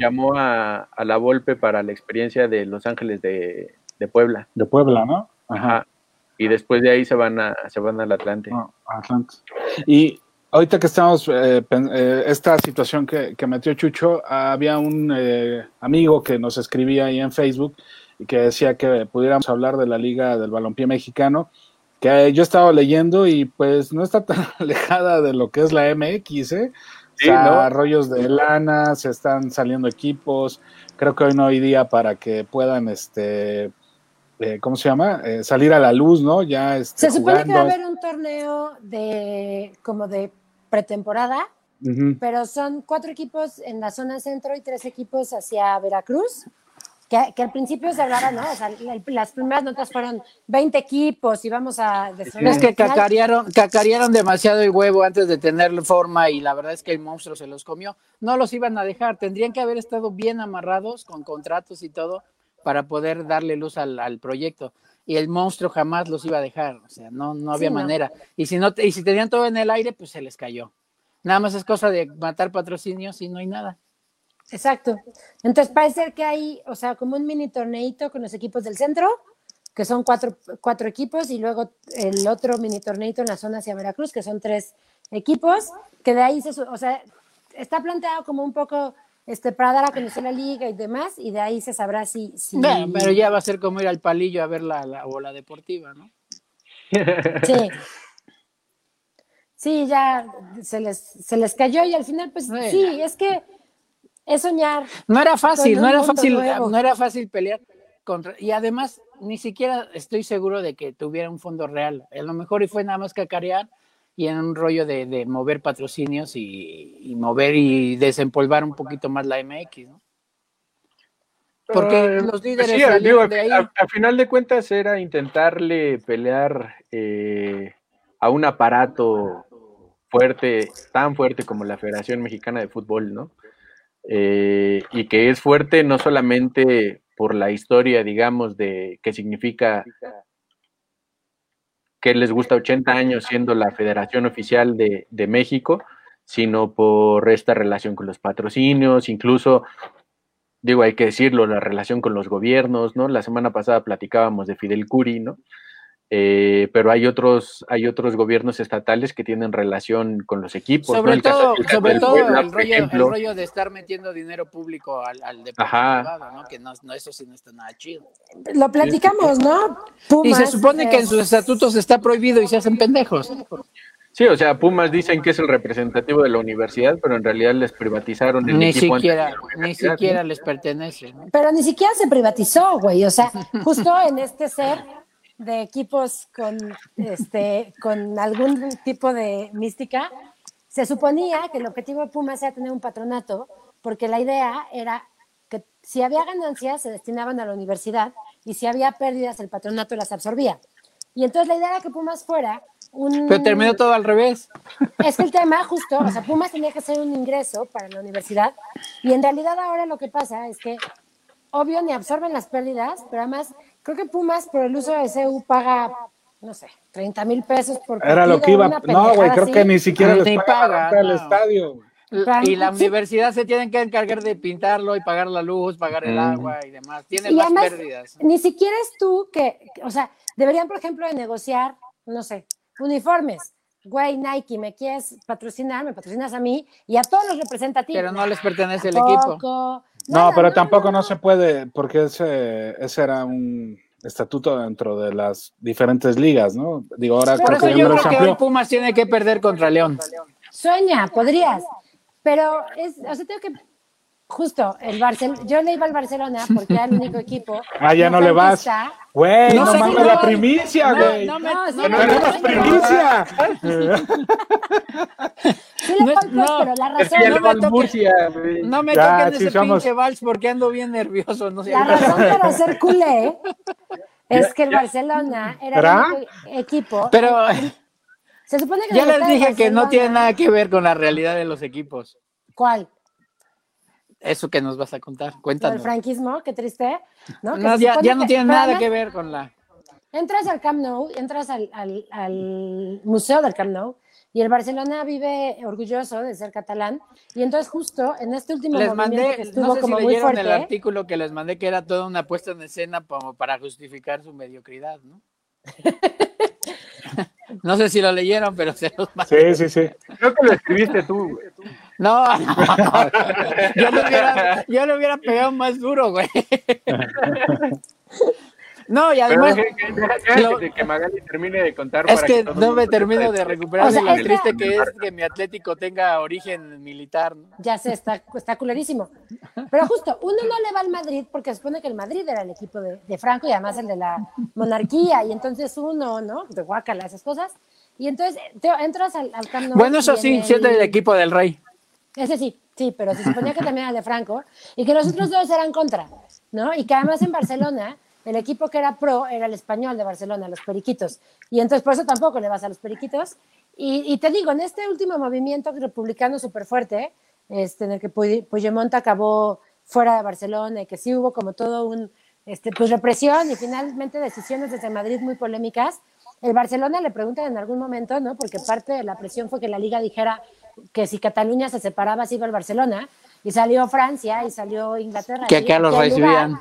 llamó a, la Volpe para la experiencia de Los Ángeles de, Puebla. De Puebla, ¿no? Ajá. Y después de ahí se van a, se van al Atlante. Atlante. Y ahorita que estamos, eh, eh, esta situación que, que, metió Chucho, había un eh, amigo que nos escribía ahí en Facebook y que decía que pudiéramos hablar de la Liga del Balompié Mexicano, que yo estaba leyendo y pues no está tan alejada de lo que es la MX, ¿eh? Sí, rollos de lana, se están saliendo equipos, creo que hoy no hay día para que puedan este eh, ¿cómo se llama? Eh, salir a la luz, ¿no? Ya este, Se supone que va a haber un torneo de como de pretemporada, pero son cuatro equipos en la zona centro y tres equipos hacia Veracruz. Que, al principio se hablaba, ¿no? O sea, las primeras notas fueron 20 equipos y vamos a... Es que cacarearon, cacarearon demasiado el huevo antes de tener forma y la verdad es que el monstruo se los comió. No los iban a dejar, tendrían que haber estado bien amarrados con contratos y todo para poder darle luz al, proyecto. Y el monstruo jamás los iba a dejar, o sea, no, no había manera. Y si, no, y si tenían todo en el aire, pues se les cayó. Nada más es cosa de matar patrocinios y no hay nada. Exacto. Entonces parece que hay, o sea, como un mini torneito con los equipos del centro, que son cuatro, cuatro equipos, y luego el otro mini torneito en la zona hacia Veracruz, que son tres equipos, que de ahí se, o sea, está planteado como un poco este, para dar a conocer la liga y demás, y de ahí se sabrá si... si... pero ya va a ser como ir al palillo a ver la, la bola deportiva, ¿no? Sí. Sí, ya se les, se les cayó y al final, pues sí, es que es soñar. No era fácil, no era fácil, no era fácil pelear contra, y además ni siquiera estoy seguro de que tuviera un fondo real. A lo mejor y fue nada más cacarear y en un rollo de, mover patrocinios y, mover y desempolvar un poquito más la MX, ¿no? Porque los líderes de ahí. A, final de cuentas era intentarle pelear eh, a un aparato fuerte, tan fuerte como la Federación Mexicana de Fútbol, ¿no? Eh, y que es fuerte no solamente por la historia, digamos, de qué significa que les gusta 80 años siendo la federación oficial de, de México, sino por esta relación con los patrocinios, incluso digo, hay que decirlo, la relación con los gobiernos, ¿no? La semana pasada platicábamos de Fidel Curi, ¿no? Eh, pero hay otros, hay otros gobiernos estatales que tienen relación con los equipos. Sobre todo, sobre todo el, rollo, de estar metiendo dinero público al, al deporte privado, ¿no? Que no, eso sí no está nada chido. Lo platicamos, ¿no? y se supone que en sus estatutos está prohibido y se hacen pendejos. Sí, o sea, Pumas dicen que es el representativo de la universidad, pero en realidad les privatizaron el ni siquiera, ni siquiera les pertenece. Pero ni siquiera se privatizó, güey. O sea, justo en este ser de equipos con, este, con algún tipo de mística, se suponía que el objetivo de Pumas era tener un patronato, porque la idea era que si había ganancias se destinaban a la universidad y si había pérdidas el patronato las absorbía. Y entonces la idea era que Pumas fuera un... Pero terminó todo al revés. Es que el tema, justo, o sea, Pumas tenía que ser un ingreso para la universidad y en realidad ahora lo que pasa es que, obvio, ni absorben las pérdidas, pero además Creo que Pumas por el uso de CU paga, no sé, 30 mil pesos por partido, Era lo que iba. No, güey, creo que ni siquiera les paga, el estadio. Y la universidad se tiene que encargar de pintarlo y pagar la luz, pagar el agua y demás. Tienen más pérdidas. Ni siquiera es tú que, o sea, deberían, por ejemplo, de negociar, no sé, uniformes. Güey, Nike, ¿me quieres patrocinar? Me patrocinas a mí y a todos los representativos. Pero no les pertenece el equipo. No, pero tampoco no se puede, porque ese, ese era un estatuto dentro de las diferentes ligas, ¿no? Digo, ahora Por eso yo creo que hoy Pumas tiene que perder contra León. Sueña, podrías. Pero es, o sea, tengo que justo el Barcelona, yo le iba al Barcelona porque era el único equipo. Ah, ya no, le vas. Güey, no, mames la primicia, güey. No, no, no, tenemos primicia. Sí le no, pero la razón no me toquen, no me toquen ese pinche vals porque ando bien nervioso. No sé. La razón para ser culé es que el Barcelona era el único equipo. Pero se supone que ya les dije que no tiene nada que ver con la realidad de los equipos. ¿Cuál? Eso que nos vas a contar, cuéntanos. El franquismo, qué triste. No, ya, no tiene nada que ver con la... Entras al Camp Nou, entras al, al, museo del Camp Nou y el Barcelona vive orgulloso de ser catalán y entonces justo en este último les mandé, que estuvo no sé como si leyeron el artículo que les mandé que era toda una puesta en escena como para justificar su mediocridad, ¿no? no sé si lo leyeron, pero se los mandé. Sí, sí, sí. Creo que lo escribiste tú, no, Yo, le hubiera, yo le hubiera pegado más duro, güey. No, y además. que, Magali termine de contar. Es que, no me termino de recuperar lo triste que es que mi Atlético tenga origen militar. Ya sé, está, está culerísimo. Pero justo, uno no le va al Madrid porque se supone que el Madrid era el equipo de, de Franco y además el de la monarquía. Y entonces uno, ¿no? De Guacala, esas cosas. Y entonces te, entras al, al Bueno, eso sí, siendo el equipo del rey. Ese sí, sí, pero se suponía que también era de Franco y que los otros dos eran contra, ¿no? Y que además en Barcelona el equipo que era pro era el español de Barcelona, los Periquitos. Y entonces por eso tampoco le vas a los Periquitos. Y, te digo, en este último movimiento republicano súper fuerte, este, en el que Puigdemont acabó fuera de Barcelona y que sí hubo como todo un, este, pues represión y finalmente decisiones desde Madrid muy polémicas, el Barcelona le preguntan en algún momento, ¿no? Porque parte de la presión fue que la liga dijera que si Cataluña se separaba se iba al Barcelona y salió Francia y salió Inglaterra. Que acá los recibían.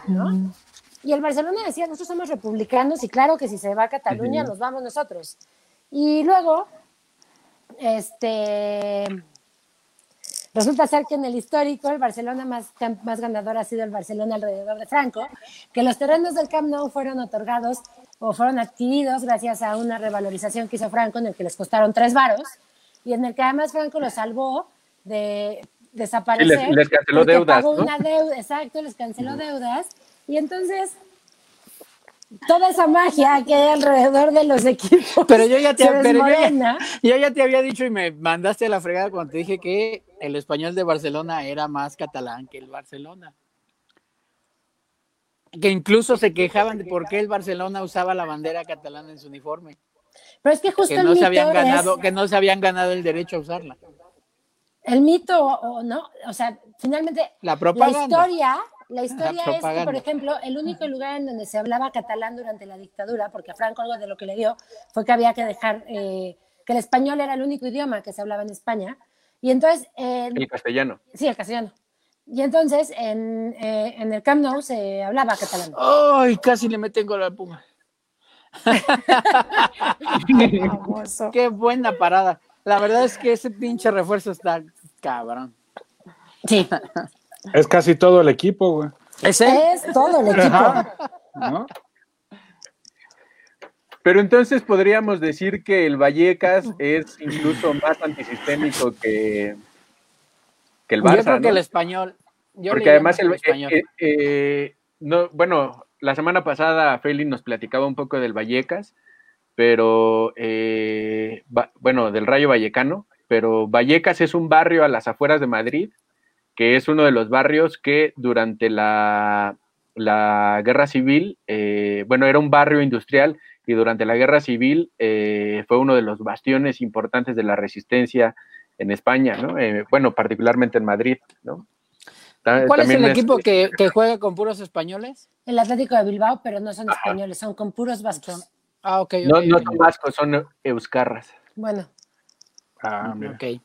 Y el Barcelona decía, nosotros somos republicanos y claro que si se va a Cataluña nos vamos nosotros. Y luego, este, resulta ser que en el histórico el Barcelona más, más ganador ha sido el Barcelona alrededor de Franco, que los terrenos del Camp Nou fueron otorgados o fueron adquiridos gracias a una revalorización que hizo Franco en el que les costaron tres varos y en el que además Franco los salvó de desaparecer. les, canceló deudas. una deuda, exacto, les canceló deudas. Y entonces, toda esa magia que hay alrededor de los equipos. Pero yo ya te, yo ya, te había dicho y me mandaste a la fregada cuando te dije que el español de Barcelona era más catalán que el Barcelona. Que incluso se quejaban de por qué el Barcelona usaba la bandera catalana en su uniforme. Pero es que justo no se habían ganado, que no se habían ganado el derecho a usarla. El mito, o no, o sea, finalmente la, propaganda. la historia, la historia es que, por ejemplo, el único lugar en donde se hablaba catalán durante la dictadura, porque a Franco algo de lo que le dio fue que había que dejar eh, que el español era el único idioma que se hablaba en España. Y entonces. el castellano. Sí, el castellano. Y entonces en, eh, en el Camp Nou se hablaba catalán. ¡Ay! casi le meten gol al Puma. Qué buena parada. La verdad es que ese pinche refuerzo está cabrón. Sí. Es casi todo el equipo, güey. Es, es todo el equipo. Pero entonces podríamos decir que el Vallecas es incluso más antisistémico que, que el Barça. Yo creo que el español. Porque además el, español. Eh, eh, no, bueno, la semana pasada Feli nos platicaba un poco del Vallecas, pero eh, bueno, del Rayo Vallecano, pero Vallecas es un barrio a las afueras de Madrid, que es uno de los barrios que durante la, la guerra civil, eh, bueno, era un barrio industrial y durante la guerra civil eh, fue uno de los bastiones importantes de la resistencia en España, ¿no? bueno, particularmente en Madrid, ¿no? ¿Cuál es el equipo que, juega con puros españoles? El Atlético de Bilbao, pero no son españoles, son con puros vascos. Ah, ok. no, no son vascos, son euskarras. Bueno. Ah, ok.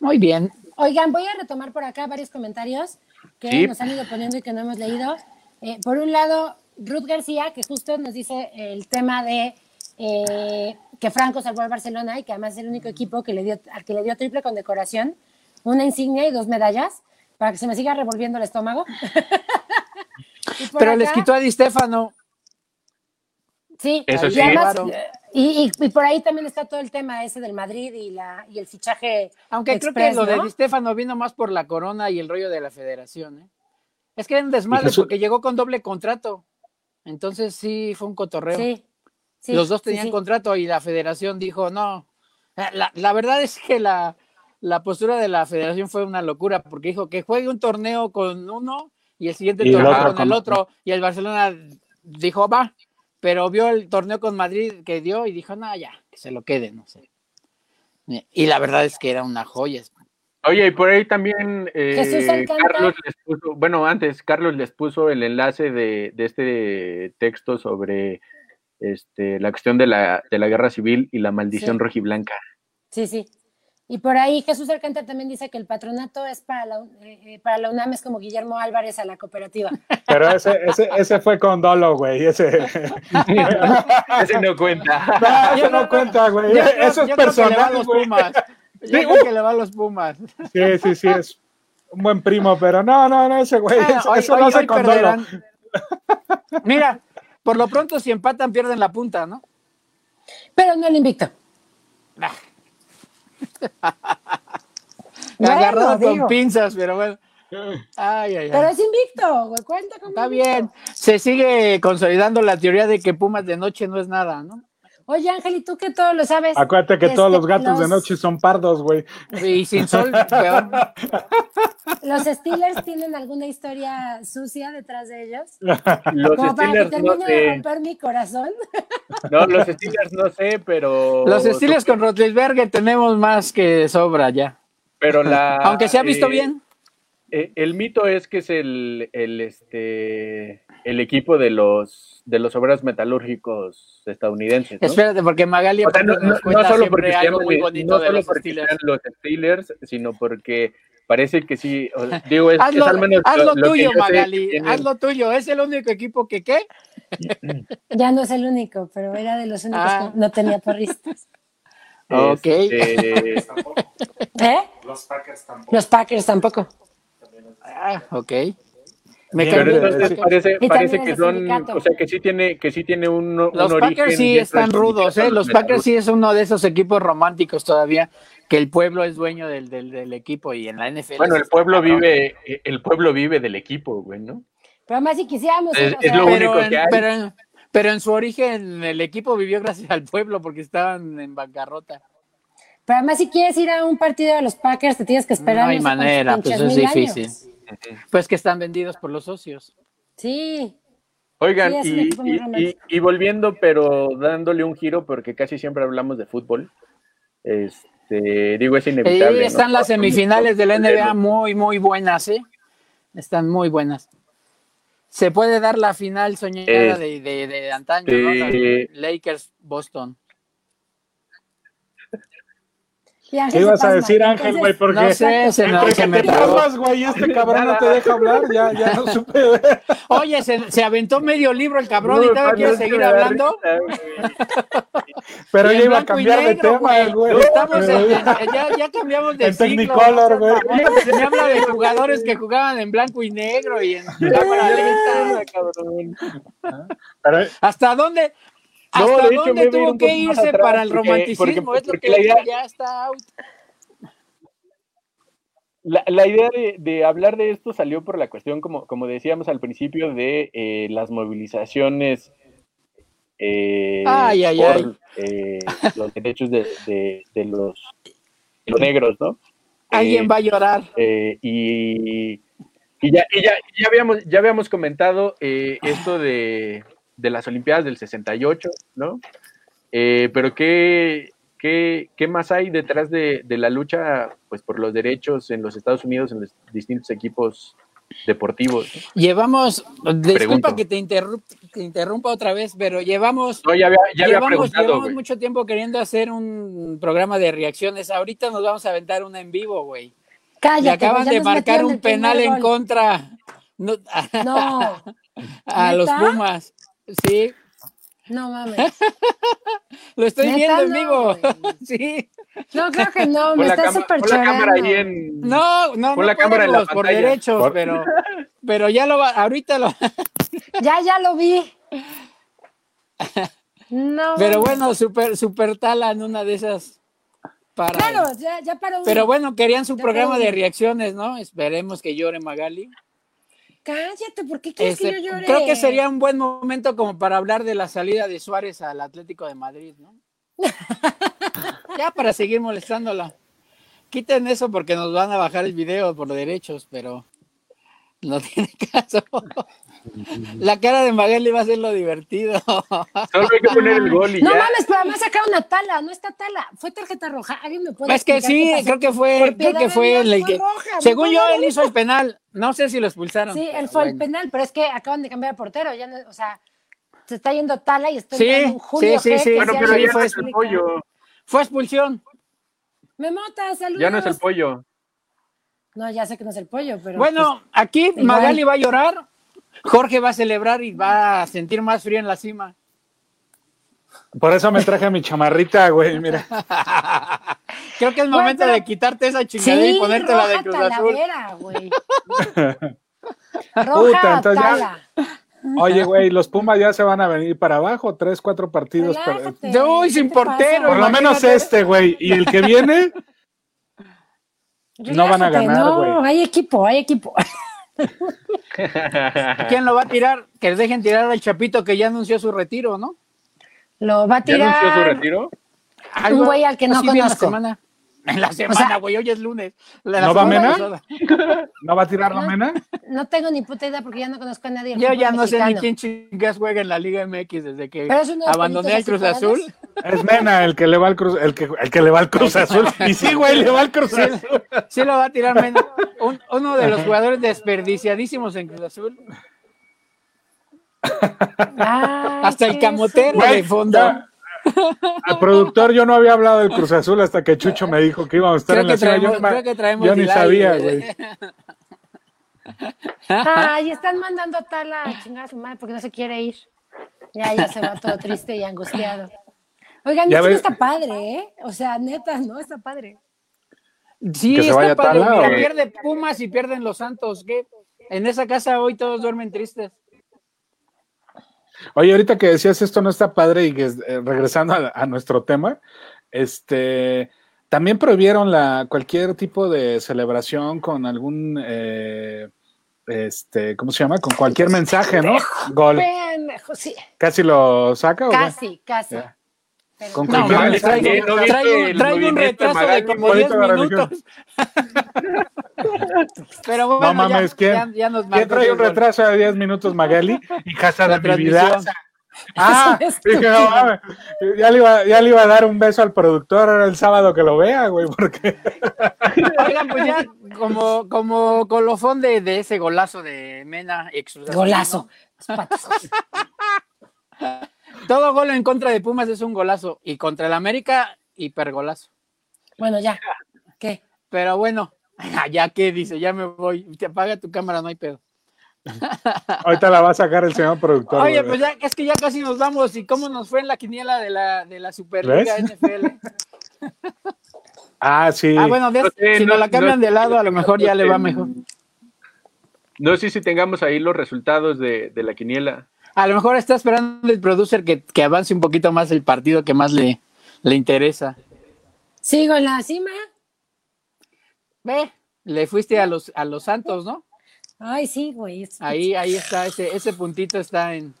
Muy bien. Oigan, voy a retomar por acá varios comentarios que nos han ido poniendo y que no hemos leído. Eh, por un lado, Ruth García, que justo nos dice el tema de eh, que Franco salvó al Barcelona y que además es el único equipo que le dio, al que le dio triple condecoración, una insignia y dos medallas para que se me siga revolviendo el estómago. Pero les quitó a Di Stefano. Sí, Eso y, además, y, y, por ahí también está todo el tema ese del Madrid y, la, y el fichaje. Aunque creo que lo de Di Stefano vino más por la corona y el rollo de la federación. ¿eh? Es que era un desmadre porque llegó con doble contrato. Entonces sí fue un cotorreo. Sí, Los dos tenían contrato y la federación dijo, no. La, la verdad es que la, la postura de la federación fue una locura, porque dijo que juegue un torneo con uno y el siguiente torneo con el otro, y el Barcelona dijo, va, pero vio el torneo con Madrid que dio y dijo, no, ya, que se lo quede, no sé. Y la verdad es que era una joya. Oye, y por ahí también eh, Carlos les puso, bueno, antes Carlos les puso el enlace de, de este texto sobre este, la cuestión de la, de la guerra civil y la maldición rojiblanca. Sí, sí. Y por ahí Jesús Alcántara también dice que el patronato es para la, eh, eh, para la UNAM, es como Guillermo Álvarez a la cooperativa. Pero ese, ese, ese fue con Dolo, güey. Ese... ese no cuenta. No, ese no, cuenta, güey. Eso es personal. los Pumas. Yo creo uh. que le va a los Pumas. Sí, sí, sí, es un buen primo, pero no, no, no, ese güey. eso, no hace con Dolo. Mira, por lo pronto, si empatan, pierden la punta, ¿no? Pero no el invicto. Agarrado con pinzas, pero bueno. Ay, ay, ay. Pero es invicto, güey. Cuenta con Está bien. Se sigue consolidando la teoría de que Pumas de noche no es nada, ¿no? Oye, Ángel, ¿y tú que todo lo sabes? Acuérdate que todos los gatos de noche son pardos, güey. Y sin sol, peor. ¿Los Steelers tienen alguna historia sucia detrás de ellos? Los Como para que no termine de sé. romper mi corazón. No, los Steelers no sé, pero. Los Steelers con Rotlisberger tenemos más que sobra ya. Pero la. Aunque se ha visto eh, bien. eh, el mito es que es el, el, este, el equipo de los, de los obreros metalúrgicos estadounidenses. ¿no? Espérate, porque Magali O sea, no, nos no- no solo porque algo muy bonito no de solo los porque Steelers. sean los Steelers, sino porque parece que sí. o- digo, es, es Hazlo, al menos haz lo lo que tuyo, Magali. tienen- Haz lo tuyo. Es el único equipo que qué. Ya no es el único, pero era de los únicos Ah. que no tenía porristas. Ok. este, ¿Eh? Los Packers tampoco. Los Packers tampoco. Ah, ok. Me pero entonces parece, parece que son, sindicato. o sea, que sí tiene, que sí tiene un, un Los origen Packers sí están rudos, ¿eh? Los. Packers sí es uno de esos equipos románticos todavía, que el pueblo es dueño del, del, del equipo y en la NFL. Bueno, el pueblo cabrón. vive, el pueblo vive del equipo, güey, ¿no? Pero además si quisiéramos... Es- lo Pero único en, que hay. pero, en, pero en su origen el equipo vivió gracias al pueblo porque estaban en bancarrota. Pero además si quieres ir a un partido de los Packers te tienes que esperar. no hay manera, pues es difícil. años. Pues que están vendidos por los socios. Sí. Oigan, Sí, y, y- romántico. y- y volviendo, pero dándole un giro, porque casi siempre hablamos de fútbol, este, digo, es Ahí inevitable. ¿no? están las semifinales de la NBA muy, muy buenas, ¿eh? Están muy buenas. Se puede dar la final soñada Es- de, de, de antaño, ¿no? Lakers-Boston. Y Ángel ¿Qué se ibas a decir, Ángel, güey? Porque No sé, se, se que me te trabó. güey, y este cabrón no te deja hablar, ya, ya no supe. Oye, se, se aventó medio libro el cabrón No, y todavía quiere seguir hablando. risa. Pero ya en iba a blanco y cambiar de negro, tema, güey. Estamos en- en- ya, ya cambiamos de En siglo, Technicolor, güey. mamón. Me habla de jugadores que jugaban en blanco y negro y en cámara lenta. cabrón. ¿Hasta dónde? No, ¿Hasta de hecho, dónde ir tuvo que irse atrás, para el porque- romanticismo? porque- es lo porque que la idea- ya está out. La, la idea de, de hablar de esto salió por la cuestión, como, como decíamos al principio, de eh, las movilizaciones eh, Ay, ay, por ay. eh, los derechos de, de- de los, de los negros, ¿no? Alguien va a llorar. eh, y, y ya, y ya, ya habíamos, ya habíamos comentado esto de, de las Olimpiadas del 68, ¿no? Eh, pero ¿qué, qué, qué más hay detrás de, de la lucha pues, por los derechos en los Estados Unidos, en los distintos equipos deportivos? Llevamos, disculpa Pregunto. que te, interru- te interrumpa otra vez, pero llevamos, No, ya había, ya había llevamos, preguntado, llevamos güey. mucho tiempo queriendo hacer un programa de reacciones. Ahorita nos vamos a aventar una en vivo, güey. Cállate, Le acaban güey, ya de marcar un penal en contra no, No, a los. Pumas. Sí, no mames. lo estoy viendo en vivo. Sí. No, creo que no, me está súper pon la cámara ahí en... No, no, Pon no la cámara en la por pantalla. derechos, Por- pero, pero ya lo va, ahorita lo, Ya, ya lo vi. No. pero bueno, super, super tala en una de esas para. Claro, ya, ya para Pero bueno, querían su Ya programa de reacciones, ¿no? Esperemos que llore Magali. Cállate, ¿por qué quieres Este, que yo llore? creo que sería un buen momento como para hablar de la salida de Suárez al Atlético de Madrid, ¿no? ya para seguir molestándola. Quiten eso porque nos van a bajar el video por derechos, pero no tiene caso. La cara de Magali va a ser lo divertido. Solo hay que poner el gol y No ya. mames, pero además sacaron a Tala, no está Tala. Fue tarjeta roja. ¿Alguien me puede Es que sí, creo que fue, creo que fue el fue que, roja, según fue yo, él hizo el penal. No sé si lo expulsaron. Sí, él fue el penal, pero es que acaban de cambiar de portero. Ya no, o sea, se está yendo Tala y está Sí, un Julio sí, sí, G, sí. Bueno, pero ya no es el pollo. Fue expulsión. Me mota, saludos. Ya no es el pollo. No, ya sé que no es el pollo, pero. Bueno, aquí igual. Magali va a llorar, Jorge va a celebrar y va a sentir más frío en la cima. por eso me traje mi chamarrita, güey, mira. Creo que es momento pero- de quitarte esa chingadera sí, y ponerte la de Cruz Azul. güey. Puta, Roja entonces ya-. Oye, güey, los Pumas ya se van a venir para abajo, tres, cuatro partidos. Para... No, sin portero. Por lo menos este, güey. Y el que viene, no van a ganar, güey. No, hay equipo, hay equipo. ¿Quién lo va a tirar? Que dejen tirar al Chapito que ya anunció su retiro, ¿no? Lo va a tirar. ¿Ya anunció su retiro? Un güey al que no conozco. En la semana, güey, hoy es lunes. ¿No va Mena? ¿No va a tirar la Mena? No tengo ni puta idea porque ya no conozco a nadie. Yo ya no sé ni quién chingas juega en la Liga MX desde que abandoné el Cruz Azul. Es Mena el que le va al Cruz, el que, el que le va al Cruz Azul. Y sí, güey, le va al Cruz Azul. Sí, lo va a tirar Mena. uno de los jugadores desperdiciadísimos en Cruz Azul. Hasta el camotero de fondo. Al productor, yo no había hablado del Cruz Azul hasta que Chucho me dijo que íbamos a estar en la ciudad. Yo, ni sabía, güey. Ay, están mandando a tal a chingar a su madre porque no se quiere ir. Ya, ya se va todo triste y angustiado. Oigan, eso está padre, ¿eh? O sea, neta, ¿no? Está padre. Sí, está padre. pierde Pumas y pierden los Santos. ¿qué? En esa casa hoy todos duermen tristes. Oye, ahorita que decías esto no está padre y que eh, regresando a, nuestro tema, este también prohibieron la cualquier tipo de celebración con algún eh, este, ¿cómo se llama? Con cualquier mensaje, ¿no? Gol. ¿Casi lo saca? Casi, casi. Con no, traigo, un retraso de como 10 minutos. Pero bueno, no mames, ¿quién, ya, nos ¿quién trae un retraso de 10 minutos, Magali? Y casa de mi vida. Ah, dije, no, mames, ya, le iba, ya le iba a dar un beso al productor el sábado que lo vea, güey, porque... Oigan, pues ya como, como colofón de, de ese golazo de Mena. Golazo. Todo gol en contra de Pumas es un golazo. Y contra el América, hipergolazo. Bueno, ya. ¿Qué? Pero bueno, ya que dice, ya me voy. Te apaga tu cámara, no hay pedo. Ahorita la va a sacar el señor productor. Oye, pues ya, es que ya casi nos vamos. ¿Y cómo nos fue en la quiniela de la, de la Superliga NFL? ah, sí. Ah, bueno, si no, la cambian de lado, a lo mejor ya le va mejor. No sé si tengamos ahí los resultados de, de la quiniela. A lo mejor está esperando el producer que, avance un poquito más el partido que más le, le interesa. Sigo en la cima. Ve, le fuiste a los, a los Santos, ¿no? Ay, sí, güey. Ahí, ahí está, ese, ese puntito está en.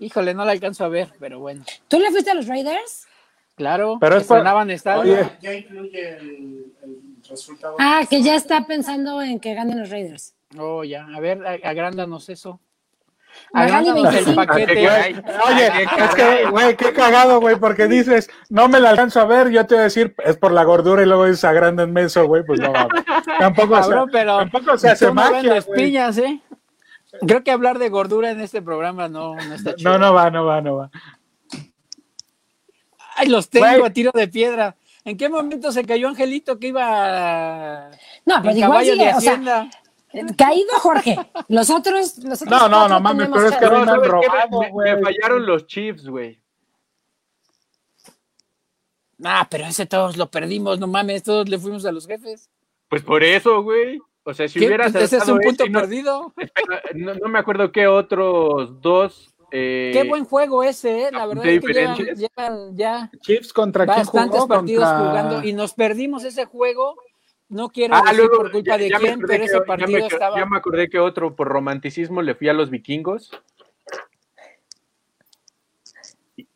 Híjole, no lo alcanzo a ver, pero bueno. ¿Tú le fuiste a los Raiders? Claro, pero es para... Ya incluye el, resultado. Ah, que ya está pensando en que ganen los Raiders. Oh, ya. A ver, agrándanos eso. El paquete. Oye, es que, güey, qué cagado, güey, porque dices, no me la alcanzo a ver, yo te voy a decir, es por la gordura y luego dices, en eso, güey, pues no mames. Tampoco, Cabrón, pero tampoco se hace magia, piñas, ¿eh? Creo que hablar de gordura en este programa no, no está chido. No, no va, no va, no va. Ay, los tengo a tiro de piedra. ¿En qué momento se cayó Angelito que iba no, pero igual sigue, de Hacienda? Caído Jorge. Los otros, los otros No, no, no mames, pero es que no, me han robado, me, fallaron los chips, güey. Ah, pero ese todos lo perdimos, no mames, todos le fuimos a los jefes. Pues por eso, güey. O sea, si hubieras. Ese es un punto perdido. No, no, me acuerdo qué otros dos. Eh, qué buen juego ese, ¿eh? La verdad es que llevan, ya. Chiefs contra bastantes partidos jugando y nos perdimos ese juego no quiero ah, decir por culpa de quién, pero ese partido ya me, estaba. Ya me acordé que otro, por romanticismo, le fui a los vikingos.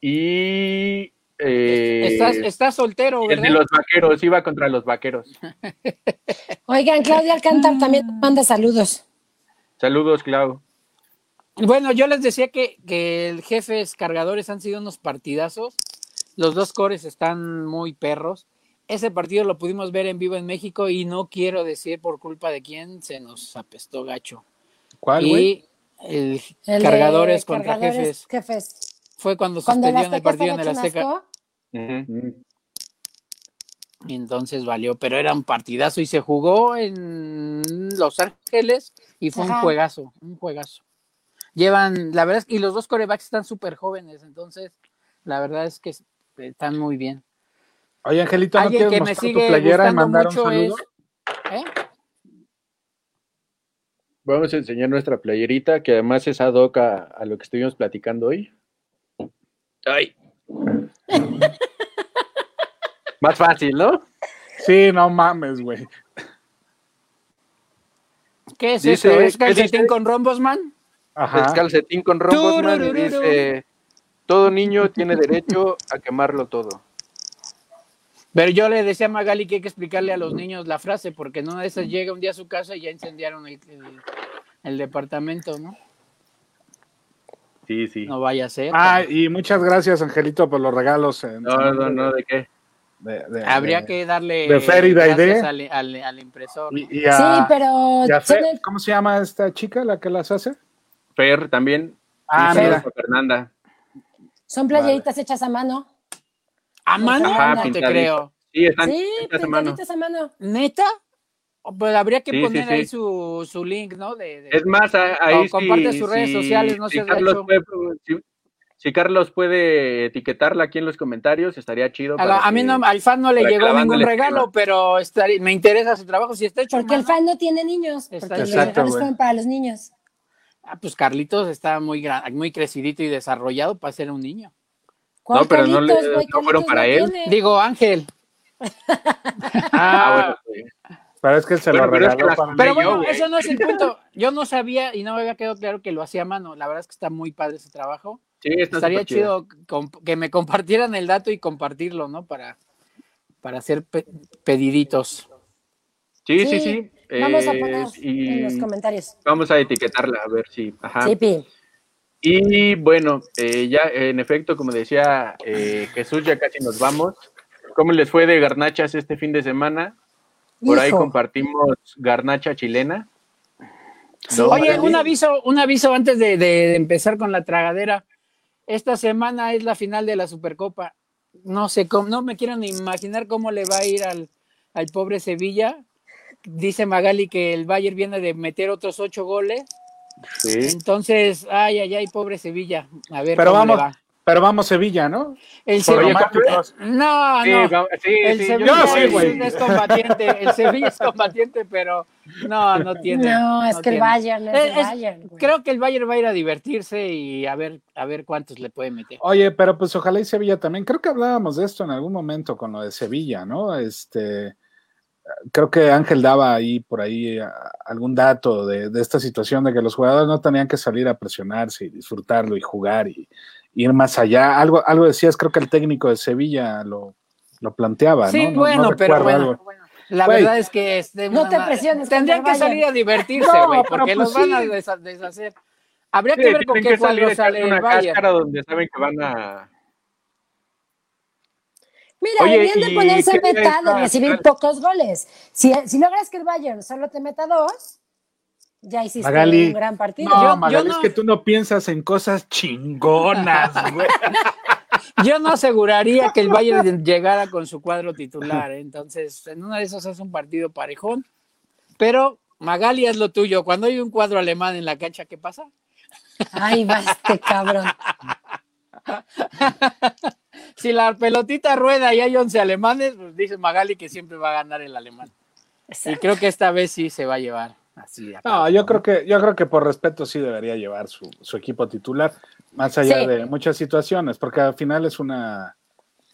Y. Eh, estás, soltero, ¿verdad? El de los vaqueros, iba contra los vaqueros. Oigan, Claudia Alcántar también manda saludos. Saludos, Clau. Bueno, yo les decía que, que el jefes cargadores han sido unos partidazos. Los dos cores están muy perros ese partido lo pudimos ver en vivo en México y no quiero decir por culpa de quién se nos apestó gacho. ¿Cuál, güey? El, cargadores contra jefes. Fue cuando, suspendieron el partido en el Azteca. Y entonces valió, pero era un partidazo y se jugó en Los Ángeles y fue un juegazo, un juegazo. Llevan, la verdad es que y los dos corebacks están súper jóvenes, entonces la verdad es que están muy bien. Oye, Angelito, ¿no quieres mostrar tu playera y mandar un saludo? ¿eh? Vamos a enseñar nuestra playerita, que además es ad hoc a, lo que estuvimos platicando hoy. Ay. Más fácil, ¿no? Sí, no mames, güey. ¿Qué es eso? ¿Es calcetín con rombos, man? Ajá. Es calcetín con rombos, man, y dice, todo niño tiene derecho a quemarlo todo. Pero yo le decía a Magali que hay que explicarle a los niños la frase, porque no de esas llega un día a su casa y ya incendiaron el, departamento, ¿no? Sí, sí. No vaya a ser. Ah, y muchas gracias, Angelito, por los regalos. no, no, no, ¿de qué? Habría que darle de Ferida al, al, impresor. sí, pero... ¿Cómo se llama esta chica, la que las hace? Fer también. Ah, mira. Fernanda. Son playeritas hechas a mano. ¿A mano? Ajá, no te creo. Sí, están sí, a mano. ¿Neta? Pues habría que poner ahí su, su, link, ¿no? De, es más, ahí comparte sus redes sociales, no si Carlos, puede, si, Carlos puede etiquetarla aquí en los comentarios, estaría chido. A, mí no, al fan no le llegó ningún regalo, pero me interesa su trabajo. Si está hecho porque el fan no tiene niños. Está porque los para los niños. Ah, pues Carlitos está muy, muy crecidito y desarrollado para ser un niño. No, pero no, le, no fueron para él. Digo, Ángel. ah, bueno. Pero es que se lo regaló pero, pero bueno, eso no es el punto. Yo no sabía y no me había quedado claro que lo hacía a mano. La verdad es que está muy padre ese trabajo. Sí, Estaría chido que me compartieran el dato y compartirlo, ¿no? Para, para hacer pediditos. Sí, sí, sí. Vamos a eh, poner en los comentarios. Vamos a etiquetarla, a ver si. Ajá. Sí, pi. Y bueno, eh, ya en efecto, como decía eh, Jesús, ya casi nos vamos. ¿Cómo les fue de garnachas este fin de semana? Por ahí compartimos garnacha chilena. Oye, un aviso, un aviso antes de, empezar con la tragadera. Esta semana es la final de la Supercopa. No sé cómo, no me quiero ni imaginar cómo le va a ir al, al pobre Sevilla. Dice Magali que el Bayern viene de meter otros ocho goles entonces, ay, ay, ay, pobre Sevilla. A ver, pero vamos, pero vamos Sevilla, ¿no? El Sevilla. No, no. el Sevilla es combatiente. El Sevilla es combatiente, pero no, no tiene. No, es que el Bayern es, el Bayern. Creo que el Bayern va a ir a divertirse y a ver, a ver cuántos le puede meter. Oye, pero pues ojalá y Sevilla también. Creo que hablábamos de esto en algún momento con lo de Sevilla, ¿no? Este creo que Ángel daba ahí por ahí eh, algún dato de, esta situación de que los jugadores no tenían que salir a presionarse y disfrutarlo y jugar y, ir más allá. Algo, algo decías, creo que el técnico de Sevilla lo, lo planteaba, sí, bueno, pero bueno. La verdad es que este, no te presiones. Tendrían que salir a divertirse, güey, porque los pues van a deshacer. Habría que ver con qué cuadro sale el Bayern. donde saben que van a Mira, deberían de ponerse meta de recibir pocos goles. Si, si logras que el Bayern solo te meta dos, ya hiciste un gran partido. No, yo, Magali, es que tú no piensas en cosas chingonas, güey. yo no aseguraría que el Bayern llegara con su cuadro titular. ¿eh? Entonces, en una de esas es un partido parejón. Pero Magali es lo tuyo. Cuando hay un cuadro alemán en la cancha, ¿qué pasa? Ay, va este cabrón. si la pelotita rueda y hay 11 alemanes, pues dice Magali que siempre va a ganar el alemán. Y creo que esta vez sí se va a llevar. Así no, yo creo que yo creo que por respeto sí debería llevar su, equipo titular, más allá de muchas situaciones, porque al final es una,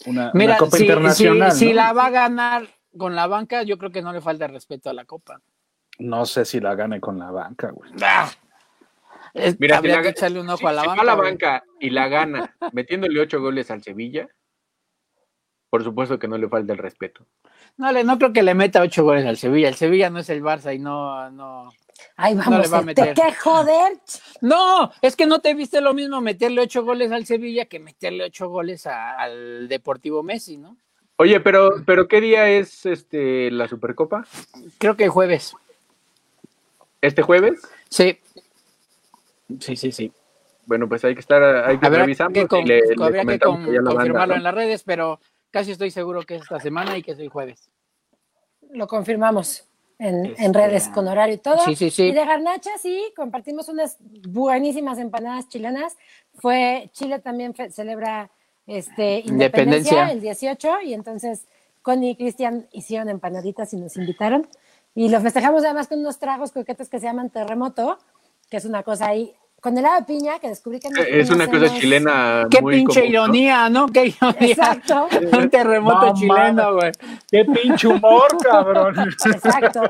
una, copa internacional. Si, la va a ganar con la banca, yo creo que no le falta respeto a la copa. No sé si la gane con la banca, güey. Ah, Mira, habría que echarle un ojo a la banca. la banca y la gana metiéndole ocho goles al Sevilla, por supuesto que no le falta el respeto. No, le, no creo que le meta ocho goles al Sevilla. El Sevilla no es el Barça y no, no. Ay, vamos, va a meter. ¿te qué joder? No, es que no te viste lo mismo meterle ocho goles al Sevilla que meterle ocho goles al Deportivo Messi, ¿no? Oye, pero, pero ¿qué día es este la Supercopa? Creo que jueves. ¿Este jueves? Sí. Sí, sí, sí. Bueno, pues hay que estar, hay que revisarlo que, confirmarlo en las redes, pero casi estoy seguro que es esta semana y que es el jueves. Lo confirmamos en, este, redes con horario y todo. Sí, sí, sí. Y de garnacha, sí, compartimos unas buenísimas empanadas chilenas. Fue, Chile también celebra este, independencia, el 18 y entonces Connie y Cristian hicieron empanaditas y nos invitaron. Y lo festejamos además con unos tragos coquetes que se llaman terremoto, que es una cosa ahí con helado de piña, que descubrí que Es una cosa chilena. Qué pinche ironía, ¿no? Qué ironía. Exacto. Un terremoto chileno, güey. Qué pinche humor, cabrón. Exacto.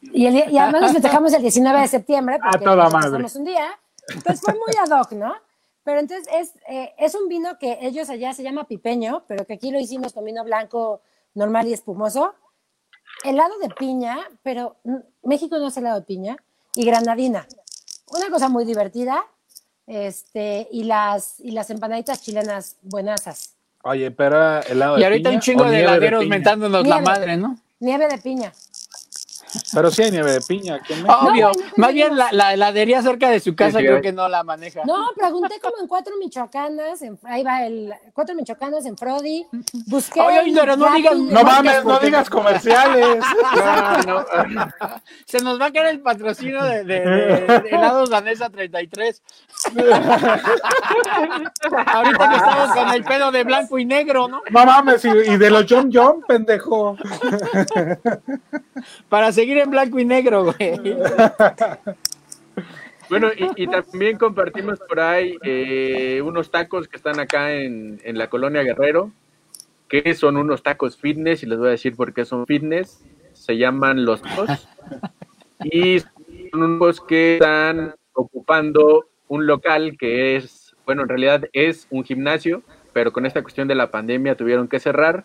Y, y además nos festejamos el 19 de septiembre. A toda madre. un día. Entonces fue muy ad hoc, ¿no? Pero entonces es, eh, es un vino que ellos allá se llama pipeño, pero que aquí lo hicimos con vino blanco normal y espumoso. Helado de piña, pero México no es helado de piña, y granadina una cosa muy divertida. Este, y las, y las empanaditas chilenas buenasas. Oye, pero helado de Y ahorita piña un chingo de heladeros mentándonos la madre, ¿no? Nieve de piña. Pero sí hay nieve de piña aquí en Obvio. Más bien la, la, heladería cerca de su casa creo que no la maneja. No, pregunté como en cuatro michoacanas, en, ahí va el cuatro michoacanas en Frodi. Busqué. Oye, pero no digas, no mames, no digas comerciales. no, Se nos va a caer el patrocinio de, de, de, helados Danesa 33. Ahorita que estamos con el pelo de blanco y negro, ¿no? No mames, y, y de los John John, pendejo. Para seguir en blanco y negro, güey. Bueno, y, también compartimos por ahí eh, unos tacos que están acá en, en, la colonia Guerrero, que son unos tacos fitness, y les voy a decir por qué son fitness. Se llaman los tacos. Y son unos que están ocupando un local que es, bueno, en realidad es un gimnasio, pero con esta cuestión de la pandemia tuvieron que cerrar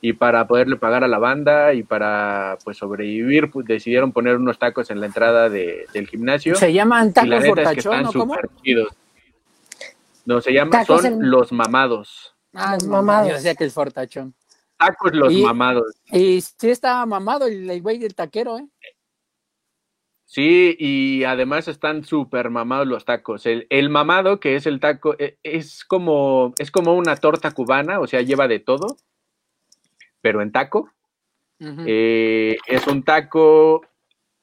y para poderle pagar a la banda y para pues sobrevivir pues, decidieron poner unos tacos en la entrada de, del gimnasio. Se llaman tacos fortachón, ¿no? No, se llaman, son los mamados. Ah, los mamados. Yo decía que es fortachón. Tacos los mamados. Y sí estaba mamado el güey del taquero, ¿eh? Sí, y además están súper mamados los tacos. El, el, mamado, que es el taco, e, es como, es como una torta cubana, o sea, lleva de todo pero en taco. Eh, es un taco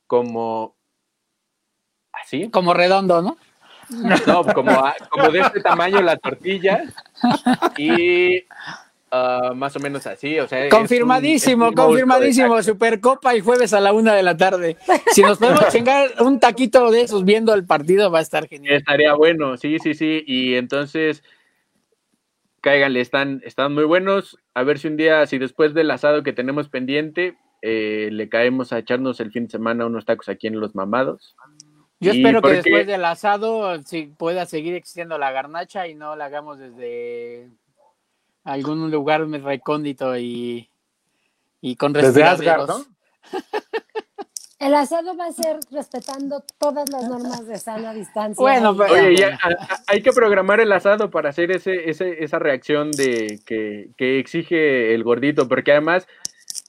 como así. Como redondo, ¿no? No, como, como de este tamaño la tortilla y ah, más o menos así, o sea. Confirmadísimo, confirmadísimo. Supercopa y jueves a la una de la tarde. Si nos podemos chingar un taquito de esos viendo el partido, va a estar genial. Estaría bueno, sí, sí, sí. Y entonces, cáiganle, están, están muy buenos. A ver si un día, si después del asado que tenemos pendiente, eh, le caemos a echarnos el fin de semana unos tacos aquí en Los Mamados. Yo espero que después del asado si pueda seguir existiendo la garnacha y no la hagamos desde algún lugar recóndito y, y con Desde Asgard, ¿no? El asado va a ser respetando todas las normas de sana distancia. Bueno, pero, oye, ya, hay que programar el asado para hacer ese, ese esa reacción de que, que, exige el gordito, porque además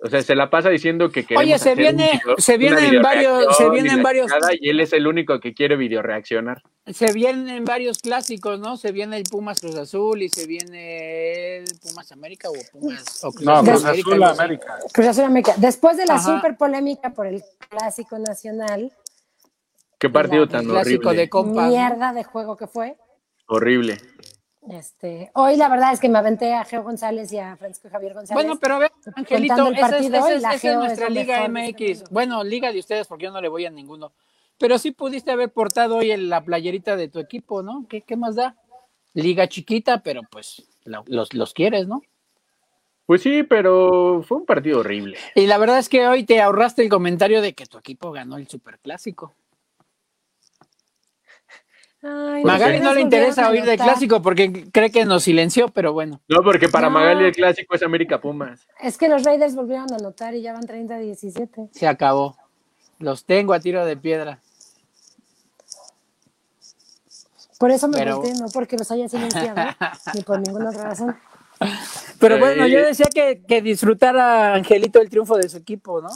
o sea, se la pasa diciendo que queremos Oye, se viene, se vienen varios, se vienen varios. Y él es el único que quiere videoreaccionar. Se vienen varios clásicos, ¿no? Se viene el Pumas Cruz Azul y se viene el Pumas América o Pumas o Cruz no, Cruz Azul América. Cruz Azul América. Después de la super polémica por el clásico nacional. Qué partido tan clásico horrible. de compas. Mierda de juego que fue. Horrible. Este, hoy la verdad es que me aventé a Geo González y a Francisco Javier González. Bueno, pero a ver, Angelito, esa es, nuestra Liga MX. Bueno, Liga de ustedes, porque yo no le voy a ninguno. Pero sí pudiste haber portado hoy la playerita de tu equipo, ¿no? ¿Qué, qué más da? Liga chiquita, pero pues los, los quieres, ¿no? Pues sí, pero fue un partido horrible. Y la verdad es que hoy te ahorraste el comentario de que tu equipo ganó el superclásico. Magali no le interesa oír de clásico porque cree que nos silenció, pero bueno. No, porque para Magali el clásico es América Pumas. Es que los Raiders volvieron a anotar y ya van 30-17. Se acabó. Los tengo a tiro de piedra. Por eso me pero... no porque los haya silenciado, ni por ninguna otra razón. Pero bueno, yo decía que, que disfrutara Angelito el triunfo de su equipo, ¿no?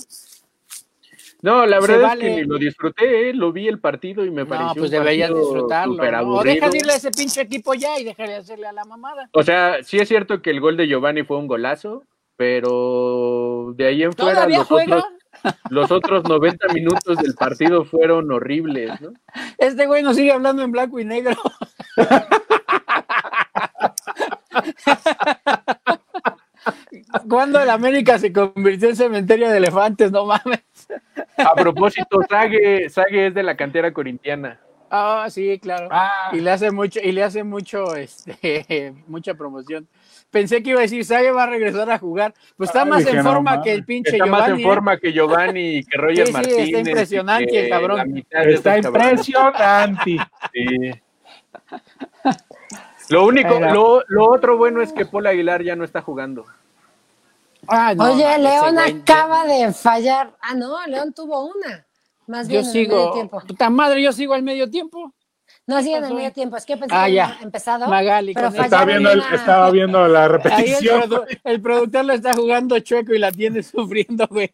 No, la verdad es que lo disfruté, ¿eh? lo vi el partido y me no, pareció. pues deberías disfrutarlo. ¿no? O deja de irle a ese pinche equipo ya y deja de hacerle a la mamada. O sea, sí es cierto que el gol de Giovanni fue un golazo, pero de ahí en fuera los otros, los otros 90 minutos del partido fueron horribles, ¿no? Este güey nos sigue hablando en blanco y negro. cuando el América se convirtió en cementerio de elefantes? No mames. A propósito, Sague, Sague es de la cantera corintiana. Ah, sí, claro. Ah. Y le hace mucho, y le hace mucho, este, mucha promoción. Pensé que iba a decir, Sague va a regresar a jugar. Pues está más en forma que el pinche está Giovanni. Está más en forma ¿eh? que Giovanni y que Roger sí, Martínez. está impresionante el cabrón. Está impresionante. Sí. Lo único, lo, lo, otro bueno es que Paul Aguilar ya no está jugando. Ah, no, Oye, León acaba de fallar. Ah, no, León tuvo una. Más bien yo sigo, medio tiempo. Puta madre, yo sigo al medio tiempo. No, sigue en el medio tiempo. Es que pensé ah, que ya. empezado. Magali, pero estaba, viendo el, estaba viendo la repetición. Ahí el, el, productor lo está jugando chueco y la tiene sufriendo, güey.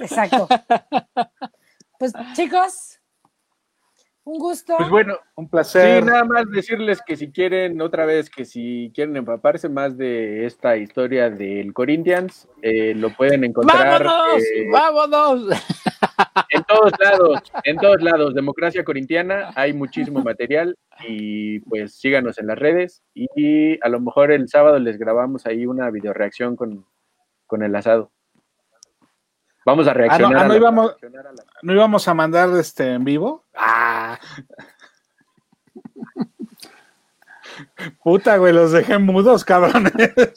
Exacto. Pues chicos, un gusto. Pues bueno, un placer. Sí, nada más decirles que si quieren, otra vez, que si quieren empaparse más de esta historia del Corinthians, eh, lo pueden encontrar. ¡Vámonos! Eh, ¡Vámonos! En todos lados, en todos lados, Democracia Corintiana, hay muchísimo material y pues síganos en las redes y a lo mejor el sábado les grabamos ahí una videoreacción con, con el asado. Vamos a reaccionar. Ah, no, ah, no, íbamos, ¿No íbamos a mandar este en vivo? Ah. Puta, güey, los dejé mudos, cabrones.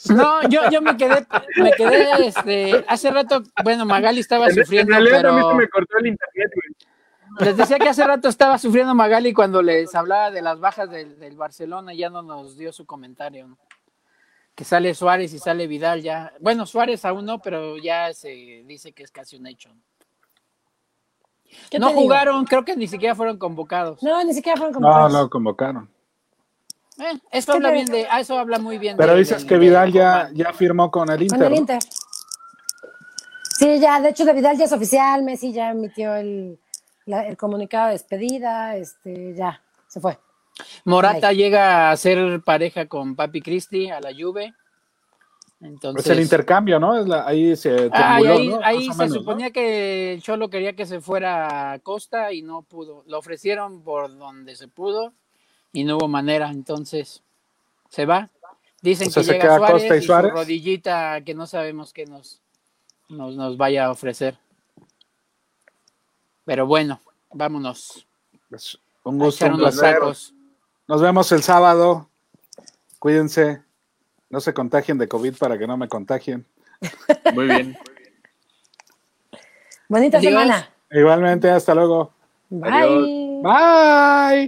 No, yo, yo me quedé, me quedé, este, hace rato, bueno, Magali estaba sufriendo, en pero... A mí me cortó el internet, güey. Les decía que hace rato estaba sufriendo Magali cuando les hablaba de las bajas del, del Barcelona y ya no nos dio su comentario. ¿no? Que sale Suárez y sale Vidal ya. Bueno, Suárez aún no, pero ya se dice que es casi un hecho. No jugaron, creo que ni siquiera fueron convocados. No, ni siquiera fueron convocados. No, no convocaron. Eh, eso habla bien de, ah, eso habla muy bien. Pero dices que Vidal ya, ya firmó con el Inter. Con el Inter. Sí, ya, de hecho de Vidal ya es oficial, Messi ya emitió el, el comunicado de despedida, este, ya, se fue. Morata llega a ser pareja con Papi Cristi a la Juve. Entonces, es el intercambio, ¿no? ahí se, ahí, se suponía que el Cholo quería que se fuera a Costa y no pudo. Lo ofrecieron por donde se pudo y no hubo manera. Entonces, se va. Dicen que llega Suárez y, Su rodillita que no sabemos qué nos, nos, nos vaya a ofrecer. Pero bueno, vámonos. Un gusto. Un sacos. Nos vemos el sábado. Cuídense. No se contagien de COVID para que no me contagien. Muy bien. Bonita semana. Igualmente, hasta luego. Bye. Bye.